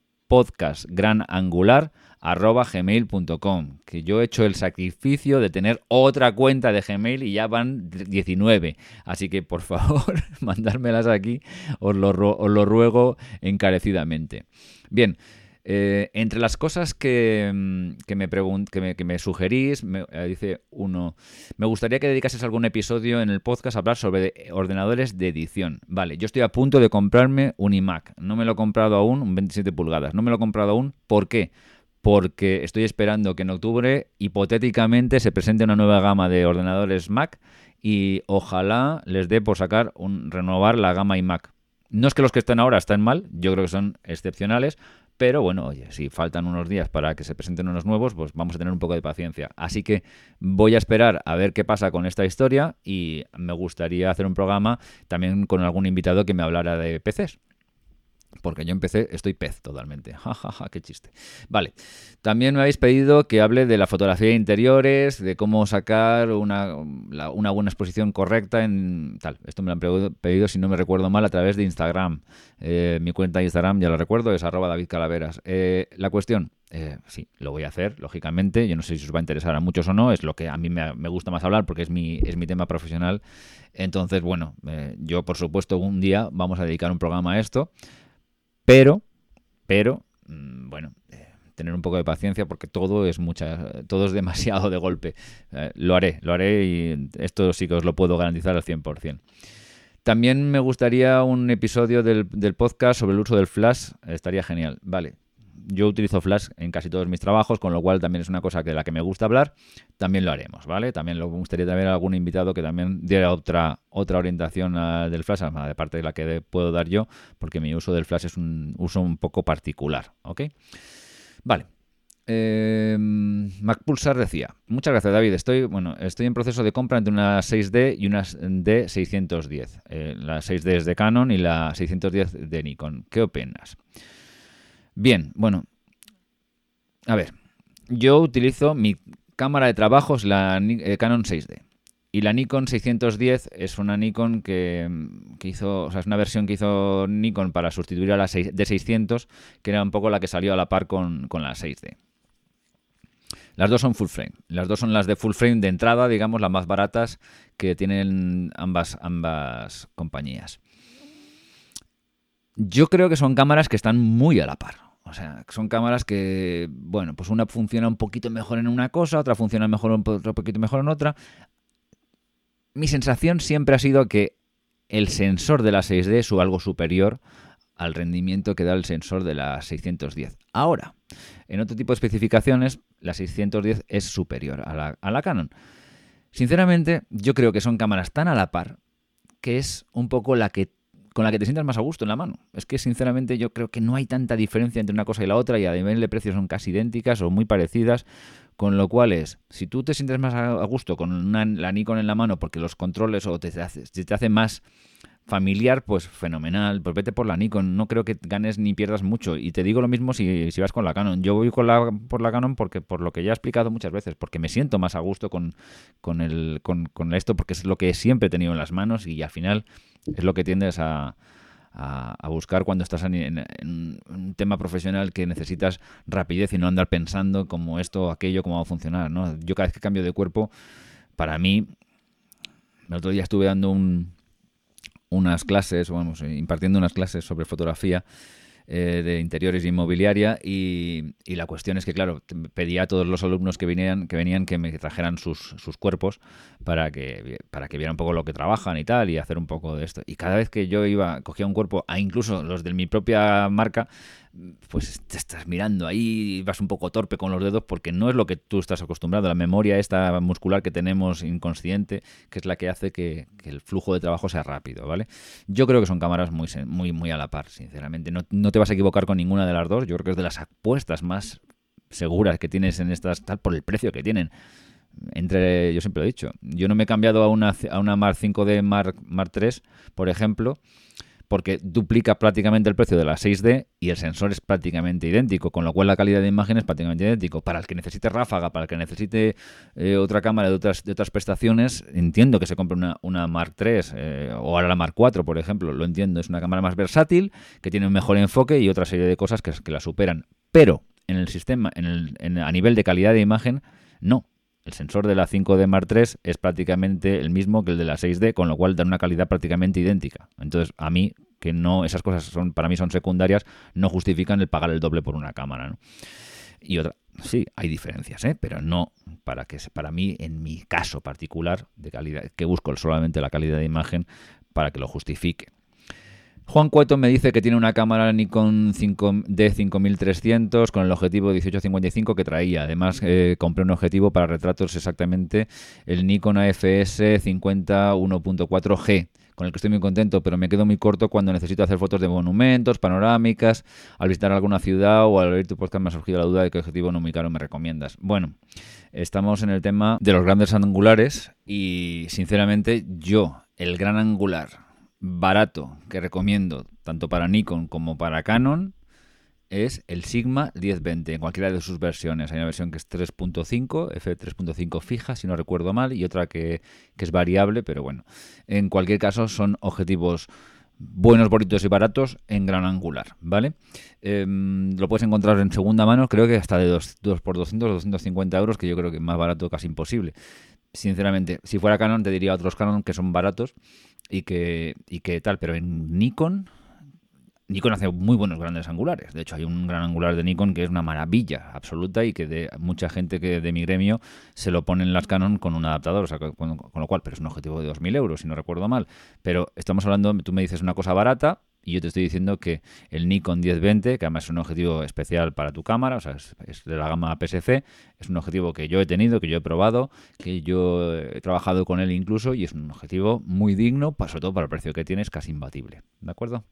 podcastgranangular.gmail.com que yo he hecho el sacrificio de tener otra cuenta de Gmail y ya van 19. Así que por favor, mandármelas aquí, os lo, ruego encarecidamente. Bien, eh, entre las cosas que, que, me, que, me, que me, sugerís, me, eh, dice uno, me gustaría que dedicases algún episodio en el podcast a hablar sobre ordenadores de edición. Vale, yo estoy a punto de comprarme un iMac. No me lo he comprado aún, un 27 pulgadas. No me lo he comprado aún. ¿Por qué? Porque estoy esperando que en octubre hipotéticamente se presente una nueva gama de ordenadores Mac y ojalá les dé por sacar un renovar la gama iMac. No es que los que están ahora estén mal, yo creo que son excepcionales, pero bueno, oye, si faltan unos días para que se presenten unos nuevos, pues vamos a tener un poco de paciencia. Así que voy a esperar a ver qué pasa con esta historia y me gustaría hacer un programa también con algún invitado que me hablara de PCs. Porque yo empecé, estoy pez totalmente. Ja, ja, ja, qué chiste. Vale. También me habéis pedido que hable de la fotografía de interiores, de cómo sacar una, una buena exposición correcta en tal. Esto me lo han pedido, si no me recuerdo mal, a través de Instagram. Eh, mi cuenta de Instagram, ya lo recuerdo, es arroba David Calaveras. Eh, la cuestión, eh, sí, lo voy a hacer, lógicamente. Yo no sé si os va a interesar a muchos o no. Es lo que a mí me, me gusta más hablar porque es mi, es mi tema profesional. Entonces, bueno, eh, yo por supuesto un día vamos a dedicar un programa a esto. Pero, pero, mmm, bueno, eh, tener un poco de paciencia porque todo es mucha, todo es demasiado de golpe. Eh, lo haré, lo haré y esto sí que os lo puedo garantizar al 100%. También me gustaría un episodio del, del podcast sobre el uso del flash, estaría genial. Vale, yo utilizo Flash en casi todos mis trabajos, con lo cual también es una cosa de la que me gusta hablar. También lo haremos, ¿vale? También lo, me gustaría también algún invitado que también diera otra, otra orientación a, del Flash, de parte de la que puedo dar yo, porque mi uso del Flash es un uso un poco particular, ¿ok? Vale. Eh, MacPulsar decía, muchas gracias David, estoy, bueno, estoy en proceso de compra entre una 6D y una D610. Eh, la 6D es de Canon y la 610 de Nikon. ¿Qué opinas? Bien, bueno, a ver, yo utilizo mi cámara de trabajo, es la eh, Canon 6D. Y la Nikon 610 es una Nikon que, que, hizo, o sea, es una versión que hizo Nikon para sustituir a la D600, que era un poco la que salió a la par con, con la 6D. Las dos son full frame. Las dos son las de full frame de entrada, digamos, las más baratas que tienen ambas, ambas compañías. Yo creo que son cámaras que están muy a la par. O sea, son cámaras que, bueno, pues una funciona un poquito mejor en una cosa, otra funciona mejor un poquito mejor en otra. Mi sensación siempre ha sido que el sensor de la 6D es algo superior al rendimiento que da el sensor de la 610. Ahora, en otro tipo de especificaciones, la 610 es superior a la, a la Canon. Sinceramente, yo creo que son cámaras tan a la par que es un poco la que con la que te sientas más a gusto en la mano. Es que sinceramente yo creo que no hay tanta diferencia entre una cosa y la otra y a nivel de precio son casi idénticas o muy parecidas, con lo cual es, si tú te sientes más a gusto con una, la Nikon en la mano porque los controles o te hace, te hace más familiar, pues fenomenal. Pues vete por la Nikon. No creo que ganes ni pierdas mucho. Y te digo lo mismo si, si vas con la Canon. Yo voy con la, por la Canon porque por lo que ya he explicado muchas veces, porque me siento más a gusto con, con, el, con, con esto, porque es lo que siempre he tenido en las manos y al final es lo que tiendes a, a, buscar cuando estás en, un tema profesional que necesitas rapidez y no andar pensando como esto aquello, cómo va a funcionar. ¿no? Yo cada vez que cambio de cuerpo, para mí, el otro día estuve dando un, unas clases, vamos, impartiendo unas clases sobre fotografía eh, de interiores y inmobiliaria y, la cuestión es que, claro, pedía a todos los alumnos que venían que, venían que me trajeran sus, sus cuerpos para que, para que vieran un poco lo que trabajan y tal y hacer un poco de esto. Y cada vez que yo iba, cogía un cuerpo, a incluso los de mi propia marca, pues te estás mirando ahí, vas un poco torpe con los dedos porque no es lo que tú estás acostumbrado. La memoria esta muscular que tenemos inconsciente, que es la que hace que, el flujo de trabajo sea rápido, ¿vale? Yo creo que son cámaras muy, muy, muy a la par, sinceramente. No, no te vas a equivocar con ninguna de las dos. Yo creo que es de las apuestas más seguras que tienes en estas, tal por el precio que tienen. Entre, yo siempre lo he dicho, yo no me he cambiado a una, a una Mark 5D Mark, Mark 3, por ejemplo, porque duplica prácticamente el precio de la 6D y el sensor es prácticamente idéntico, con lo cual la calidad de imagen es prácticamente idéntico. Para el que necesite ráfaga, para el que necesite eh, otra cámara de otras, de otras prestaciones, entiendo que se compre una, una Mark III eh, o ahora la Mark IV, por ejemplo, lo entiendo, es una cámara más versátil, que tiene un mejor enfoque y otra serie de cosas que, que la superan. Pero en el sistema, en el, a nivel de calidad de imagen, no. El sensor de la 5D Mark III es prácticamente el mismo que el de la 6D, con lo cual da una calidad prácticamente idéntica. Entonces, a mí, que no, esas cosas son, para mí son secundarias, no justifican el pagar el doble por una cámara. Y otra, sí, hay diferencias, ¿eh? pero no para que para mí, en mi caso particular, de calidad, que busco solamente la calidad de imagen para que lo justifique. Juan Cueto me dice que tiene una cámara Nikon 5 D5300 con el objetivo 1855 que traía. Además, eh, compré un objetivo para retratos exactamente, el Nikon AFS 50 1.4G con el que estoy muy contento, pero me quedo muy corto cuando necesito hacer fotos de monumentos, panorámicas, al visitar alguna ciudad o al oír tu podcast me ha surgido la duda de qué objetivo no muy caro me recomiendas. Bueno, estamos en el tema de los grandes angulares y sinceramente yo, el gran angular barato que recomiendo tanto para Nikon como para Canon es el Sigma 1020 en cualquiera de sus versiones. Hay una versión que es 3.5, F3.5 fija, si no recuerdo mal, y otra que, es variable, pero bueno. En cualquier caso, son objetivos buenos, bonitos y baratos en gran angular, ¿vale? Em, lo puedes encontrar en segunda mano, creo que hasta de 2, 2 por 200 250 euros, que yo creo que más barato casi imposible. Sinceramente, si fuera Canon, te diría otros Canon que son baratos y que, y que tal, pero en Nikon, Nikon hace muy buenos grandes angulares. De hecho, hay un gran angular de Nikon que es una maravilla absoluta y que de mucha gente que de mi gremio se lo pone en las Canon con un adaptador, o sea, con, lo cual, pero es un objetivo de 2.000 euros, si no recuerdo mal. Pero estamos hablando, tú me dices una cosa barata y yo te estoy diciendo que el Nikon 1020, que además es un objetivo especial para tu cámara, o sea, es, de la gama PSC, es un objetivo que yo he tenido, que yo he probado, que yo he trabajado con él incluso y es un objetivo muy digno, sobre todo para el precio que tienes, casi imbatible. ¿De acuerdo?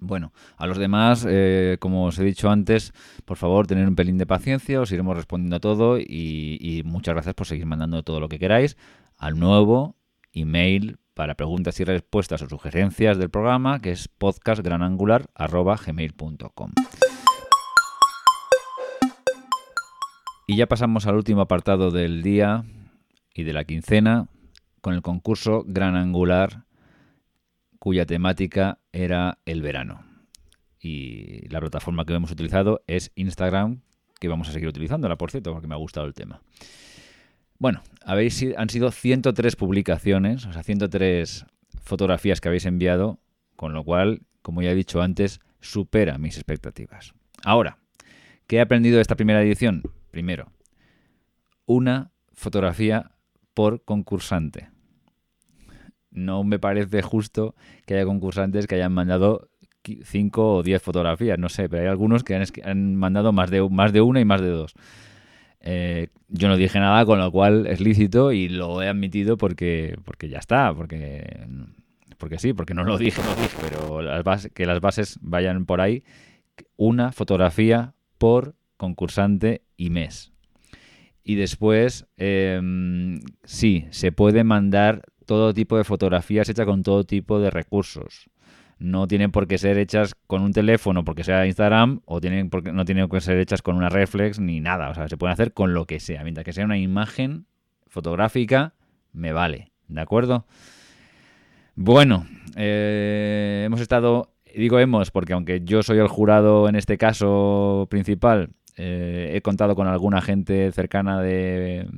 Bueno, a los demás, eh, como os he dicho antes, por favor, tener un pelín de paciencia, os iremos respondiendo a todo y, y muchas gracias por seguir mandando todo lo que queráis al nuevo email para preguntas y respuestas o sugerencias del programa, que es podcastgranangular.gmail.com. Y ya pasamos al último apartado del día y de la quincena, con el concurso Gran Angular, cuya temática era el verano. Y la plataforma que hemos utilizado es Instagram, que vamos a seguir utilizándola, por cierto, porque me ha gustado el tema. Bueno, habéis, han sido 103 publicaciones, o sea, 103 fotografías que habéis enviado, con lo cual, como ya he dicho antes, supera mis expectativas. Ahora, ¿qué he aprendido de esta primera edición? Primero, una fotografía por concursante. No me parece justo que haya concursantes que hayan mandado 5 o 10 fotografías, no sé, pero hay algunos que han, han mandado más de, más de una y más de dos. Eh, yo no dije nada, con lo cual es lícito y lo he admitido porque, porque ya está, porque porque sí, porque no lo dije, pero las bases, que las bases vayan por ahí. Una fotografía por concursante y mes. Y después, em, sí, se puede mandar todo tipo de fotografías hechas con todo tipo de recursos. No tienen por qué ser hechas con un teléfono porque sea Instagram o tienen porque, no tienen por qué ser hechas con una reflex ni nada. O sea, se pueden hacer con lo que sea. Mientras que sea una imagen fotográfica, me vale. ¿De acuerdo? Bueno, eh, hemos estado, digo hemos, porque aunque yo soy el jurado en este caso principal, eh, he contado con alguna gente cercana de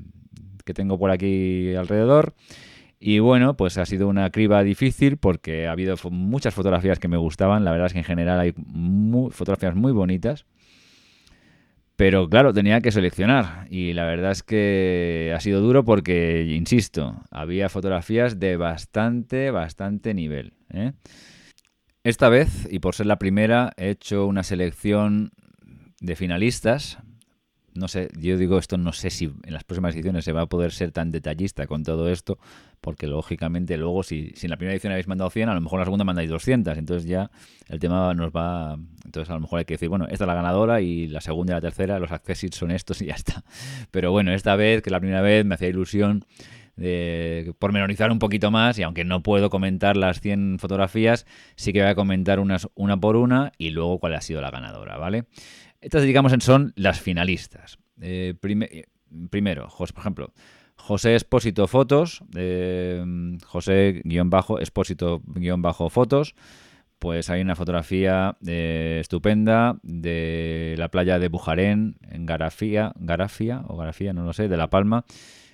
que tengo por aquí alrededor. Y bueno, pues ha sido una criba difícil porque ha habido muchas fotografías que me gustaban. La verdad es que en general hay fotografías muy bonitas. Pero claro, tenía que seleccionar y la verdad es que ha sido duro porque, insisto, había fotografías de bastante, bastante nivel. ¿eh? Esta vez, y por ser la primera, he hecho una selección de finalistas. No sé, yo digo esto, no sé si en las próximas ediciones se va a poder ser tan detallista con todo esto, porque lógicamente luego si, si en la primera edición habéis mandado 100, a lo mejor en la segunda mandáis 200, entonces ya el tema nos va... Entonces a lo mejor hay que decir, bueno, esta es la ganadora y la segunda y la tercera, los accesits son estos y ya está. Pero bueno, esta vez, que la primera vez, me hacía ilusión de pormenorizar un poquito más y aunque no puedo comentar las 100 fotografías, sí que voy a comentar unas una por una y luego cuál ha sido la ganadora, ¿vale? Estas, digamos, son las finalistas. Eh, primero, por ejemplo, José Espósito Fotos, eh, José-Espósito-Fotos, pues hay una fotografía eh, estupenda de la playa de Bujarén, en Garafía, Garafía o Garafía, no lo sé, de La Palma.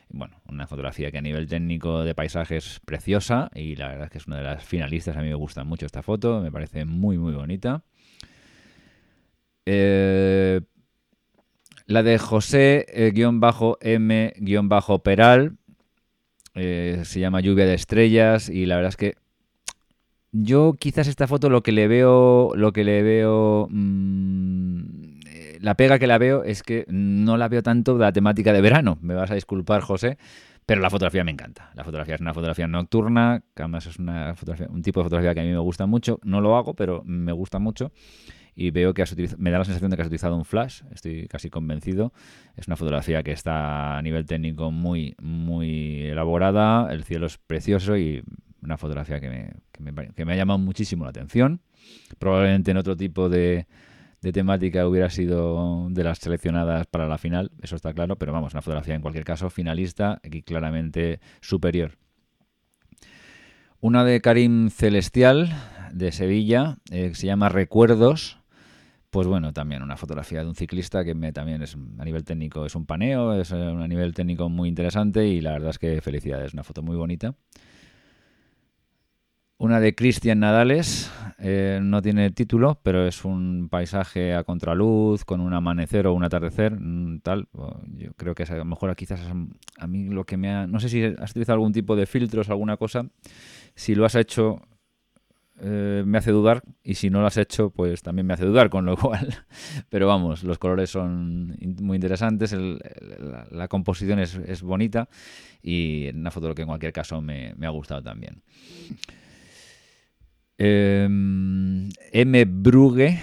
Bueno, una fotografía que a nivel técnico de paisaje es preciosa y la verdad es que es una de las finalistas. A mí me gusta mucho esta foto, me parece muy, muy bonita. Eh, la de José-M-Peral eh, se llama Lluvia de Estrellas y la verdad es que yo quizás esta foto lo que le veo, lo que le veo, mm, eh, la pega que la veo es que no la veo tanto de la temática de verano. Me vas a disculpar, José, pero la fotografía me encanta. La fotografía es una fotografía nocturna, que además es una un tipo de fotografía que a mí me gusta mucho. No lo hago, pero me gusta mucho y veo que has utilizado, me da la sensación de que has utilizado un flash, estoy casi convencido. Es una fotografía que está a nivel técnico muy, muy elaborada, el cielo es precioso y una fotografía que me, que me, ha llamado muchísimo la atención. Probablemente en otro tipo de, temática hubiera sido de las seleccionadas para la final, eso está claro, pero vamos, una fotografía en cualquier caso finalista, aquí claramente superior. Una de Karim Celestial, de Sevilla, eh, se llama Recuerdos, pues bueno, también una fotografía de un ciclista que me, también es a nivel técnico es un paneo, es eh, a nivel técnico muy interesante y la verdad es que felicidades, una foto muy bonita. Una de Cristian Nadales, eh, no tiene título, pero es un paisaje a contraluz, con un amanecer o un atardecer, mm, tal. Yo creo que a lo mejor quizás a mí lo que me ha... No sé si has utilizado algún tipo de filtros, alguna cosa. Si lo has hecho, eh, me hace dudar y si no lo has hecho pues también me hace dudar con lo cual pero vamos los colores son muy interesantes la, composición es, bonita y una foto que en cualquier caso me, ha gustado también em, M. Brugge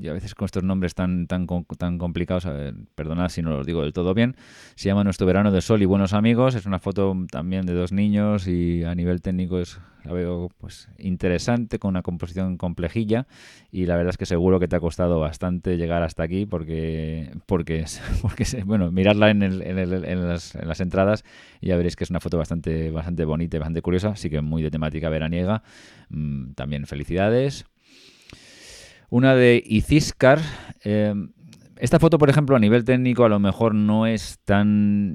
y a veces con estos nombres tan, tan, tan complicados, perdonad si no los digo del todo bien, se llama Nuestro Verano de Sol y Buenos Amigos, es una foto también de dos niños y a nivel técnico es, la veo pues interesante, con una composición complejilla y la verdad es que seguro que te ha costado bastante llegar hasta aquí porque, porque, porque bueno, mirarla en, el, en, el, en, las, en las entradas y ya veréis que es una foto bastante, bastante bonita y bastante curiosa, así que muy de temática veraniega. Mm, también felicidades. Una de Iciscar. Em, esta foto, por ejemplo, a nivel técnico, a lo mejor no es tan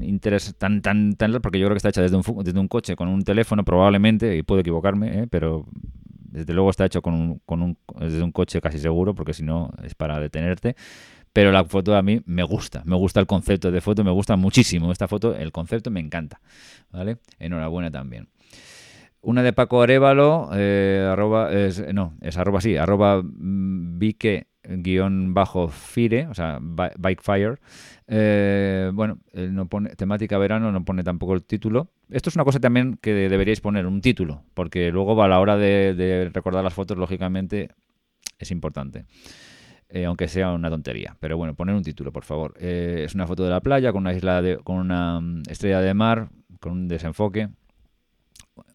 tan, tan, tan, porque yo creo que está hecha desde un, desde un coche con un teléfono, probablemente, y puedo equivocarme, ¿eh? pero desde luego está hecho con un, con un, desde un coche casi seguro, porque si no es para detenerte. Pero la foto a mí me gusta, me gusta el concepto de foto, me gusta muchísimo esta foto, el concepto me encanta, ¿vale? Enhorabuena también. Una de Paco Arevalo, eh, arroba, es, no, es arroba sí, arroba mm, Vique guion bajo Fire, o sea, Bike Fire. Eh, bueno, no pone temática verano, no pone tampoco el título. Esto es una cosa también que deberíais poner, un título, porque luego a la hora de, recordar las fotos, lógicamente, es importante. Eh, aunque sea una tontería. Pero bueno, poner un título, por favor. Es una foto de la playa con una isla de, con una mm, estrella de mar, con un desenfoque.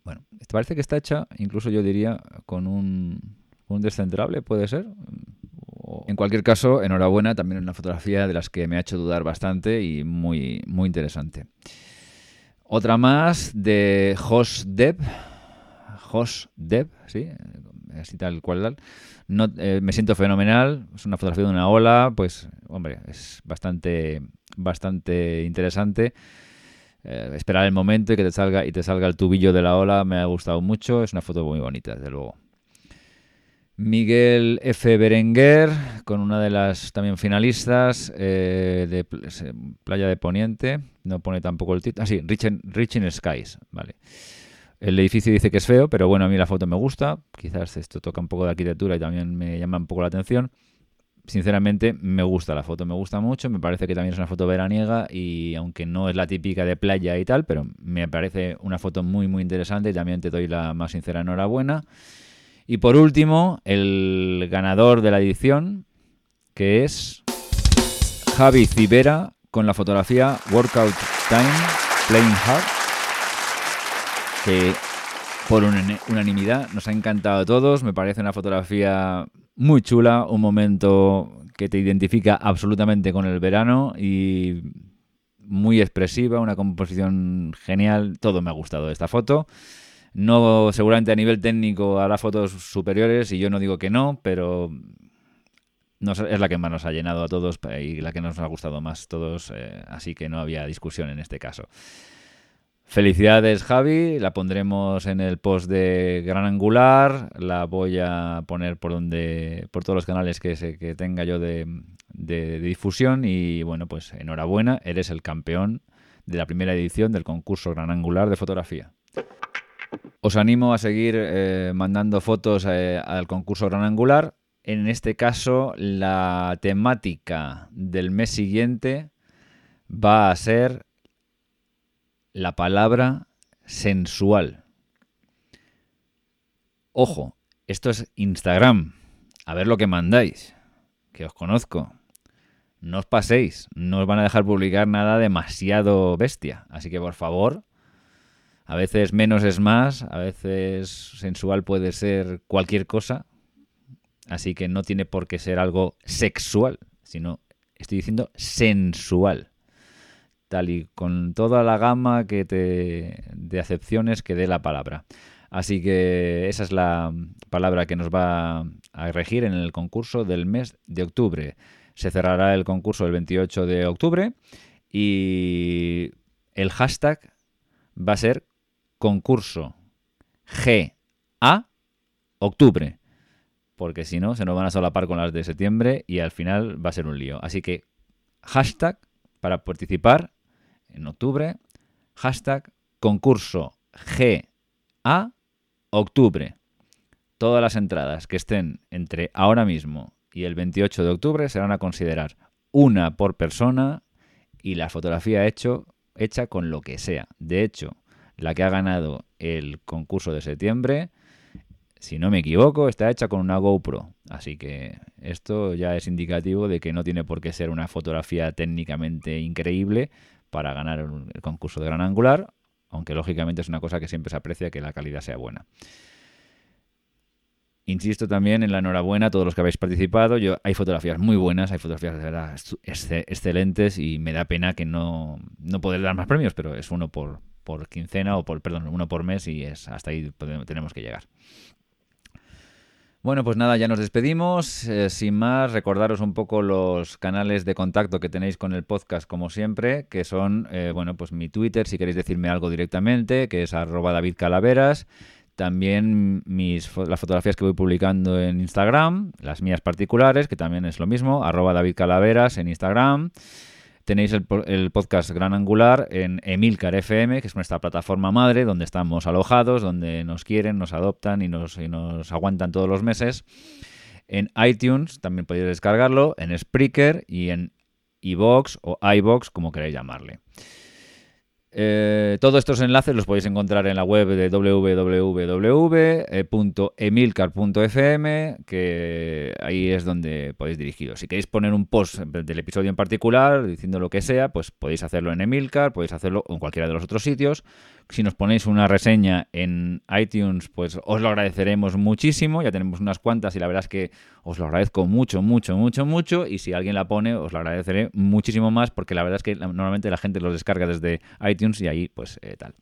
Bueno, parece que está hecha, incluso yo diría, con un, un descentrable, puede ser. En cualquier caso, enhorabuena, también una fotografía de las que me ha hecho dudar bastante y muy, muy interesante. Otra más de. Jos Deb, sí, así tal cual. No, eh, me siento fenomenal. Es una fotografía de una ola, pues, hombre, es bastante, bastante interesante. Eh, esperar el momento y que te salga y te salga el tubillo de la ola me ha gustado mucho. Es una foto muy bonita, desde luego. Miguel F. Berenguer, con una de las también finalistas eh, de Playa de Poniente. No pone tampoco el título. Ah, sí, Rich in, Skies. Vale. El edificio dice que es feo, pero bueno, a mí la foto me gusta. Quizás esto toca un poco de arquitectura y también me llama un poco la atención. Sinceramente, me gusta la foto, me gusta mucho. Me parece que también es una foto veraniega y aunque no es la típica de playa y tal, pero me parece una foto muy, muy interesante y también te doy la más sincera enhorabuena. Y por último, el ganador de la edición, que es Javi Cibera, con la fotografía Workout Time Playing Hard, que por unanimidad nos ha encantado a todos. Me parece una fotografía muy chula, un momento que te identifica absolutamente con el verano y muy expresiva, una composición genial. Todo me ha gustado de esta foto. No, seguramente a nivel técnico hará fotos superiores y yo no digo que no, pero es la que más nos ha llenado a todos y la que nos ha gustado más a todos, eh, así que no había discusión en este caso. Felicidades Javi, la pondremos en el post de Gran Angular, la voy a poner por donde, por todos los canales que, tenga yo de, de difusión y bueno, pues enhorabuena, eres el campeón de la primera edición del concurso Gran Angular de fotografía. Os animo a seguir eh, mandando fotos eh, al concurso Gran Angular. En este caso, la temática del mes siguiente va a ser la palabra sensual. Ojo, esto es Instagram. A ver lo que mandáis, que os conozco. No os paséis, no os van a dejar publicar nada demasiado bestia. Así que por favor, a veces menos es más, a veces sensual puede ser cualquier cosa, así que no tiene por qué ser algo sexual, sino estoy diciendo sensual, y con toda la gama que te, de acepciones que dé la palabra. Así que esa es la palabra que nos va a regir en el concurso del mes de octubre. Se cerrará el concurso el 28 de octubre y el hashtag va a ser concurso GA octubre. Porque si no, se nos van a solapar con las de septiembre y al final va a ser un lío. Así que hashtag para participar en octubre, hashtag concurso GA octubre. Todas las entradas que estén entre ahora mismo y el 28 de octubre serán a considerar una por persona y la fotografía hecha con lo que sea. De hecho, la que ha ganado el concurso de septiembre, si no me equivoco, está hecha con una GoPro. Así que esto ya es indicativo de que no tiene por qué ser una fotografía técnicamente increíble para ganar el concurso de gran angular, aunque lógicamente es una cosa que siempre se aprecia que la calidad sea buena. Insisto también en la enhorabuena a todos los que habéis participado. Yo, hay fotografías muy buenas, hay fotografías de verdad excelentes y me da pena que no, no dar más premios, pero es uno por, por quincena o por, perdón, uno por mes y es hasta ahí tenemos que llegar. Bueno, pues nada, ya nos despedimos. Eh, sin más, recordaros un poco los canales de contacto que tenéis con el podcast, como siempre, que son, eh, bueno, pues mi Twitter, si queréis decirme algo directamente, que es arroba David Calaveras. También mis, las fotografías que voy publicando en Instagram, las mías particulares, que también es lo mismo, arroba David Calaveras en Instagram. Tenéis el, podcast Gran Angular en Emilcar FM, que es nuestra plataforma madre, donde estamos alojados, donde nos quieren, nos adoptan y nos, nos aguantan todos los meses. en iTunes, también podéis descargarlo, en Spreaker y en iBox o iBox, como queráis llamarle. Eh, todos estos enlaces los podéis encontrar en la web de www.emilcar.fm, que ahí es donde podéis dirigiros. Si queréis poner un post del episodio en particular, diciendo lo que sea, pues podéis hacerlo en Emilcar, podéis hacerlo en cualquiera de los otros sitios. Si nos ponéis una reseña en iTunes, pues os lo agradeceremos muchísimo. Ya tenemos unas cuantas y la verdad es que os lo agradezco mucho, mucho, mucho, mucho. Y si alguien la pone, os lo agradeceré muchísimo más porque la verdad es que normalmente la gente los descarga desde iTunes y ahí pues eh, tal.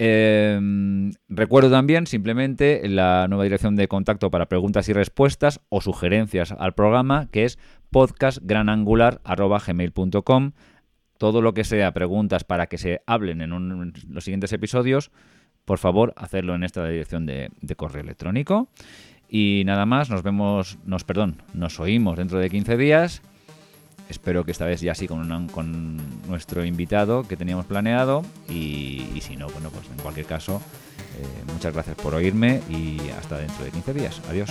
Em, recuerdo también simplemente la nueva dirección de contacto para preguntas y respuestas o sugerencias al programa que es podcastgranangular.gmail.com todo lo que sea preguntas para que se hablen en, los siguientes episodios, por favor, hacerlo en esta dirección de, correo electrónico. Y nada más, nos vemos, nos perdón, nos oímos dentro de 15 días. Espero que esta vez ya sí con, con nuestro invitado que teníamos planeado. Y, si no, bueno, pues en cualquier caso, eh, muchas gracias por oírme y hasta dentro de 15 días. Adiós.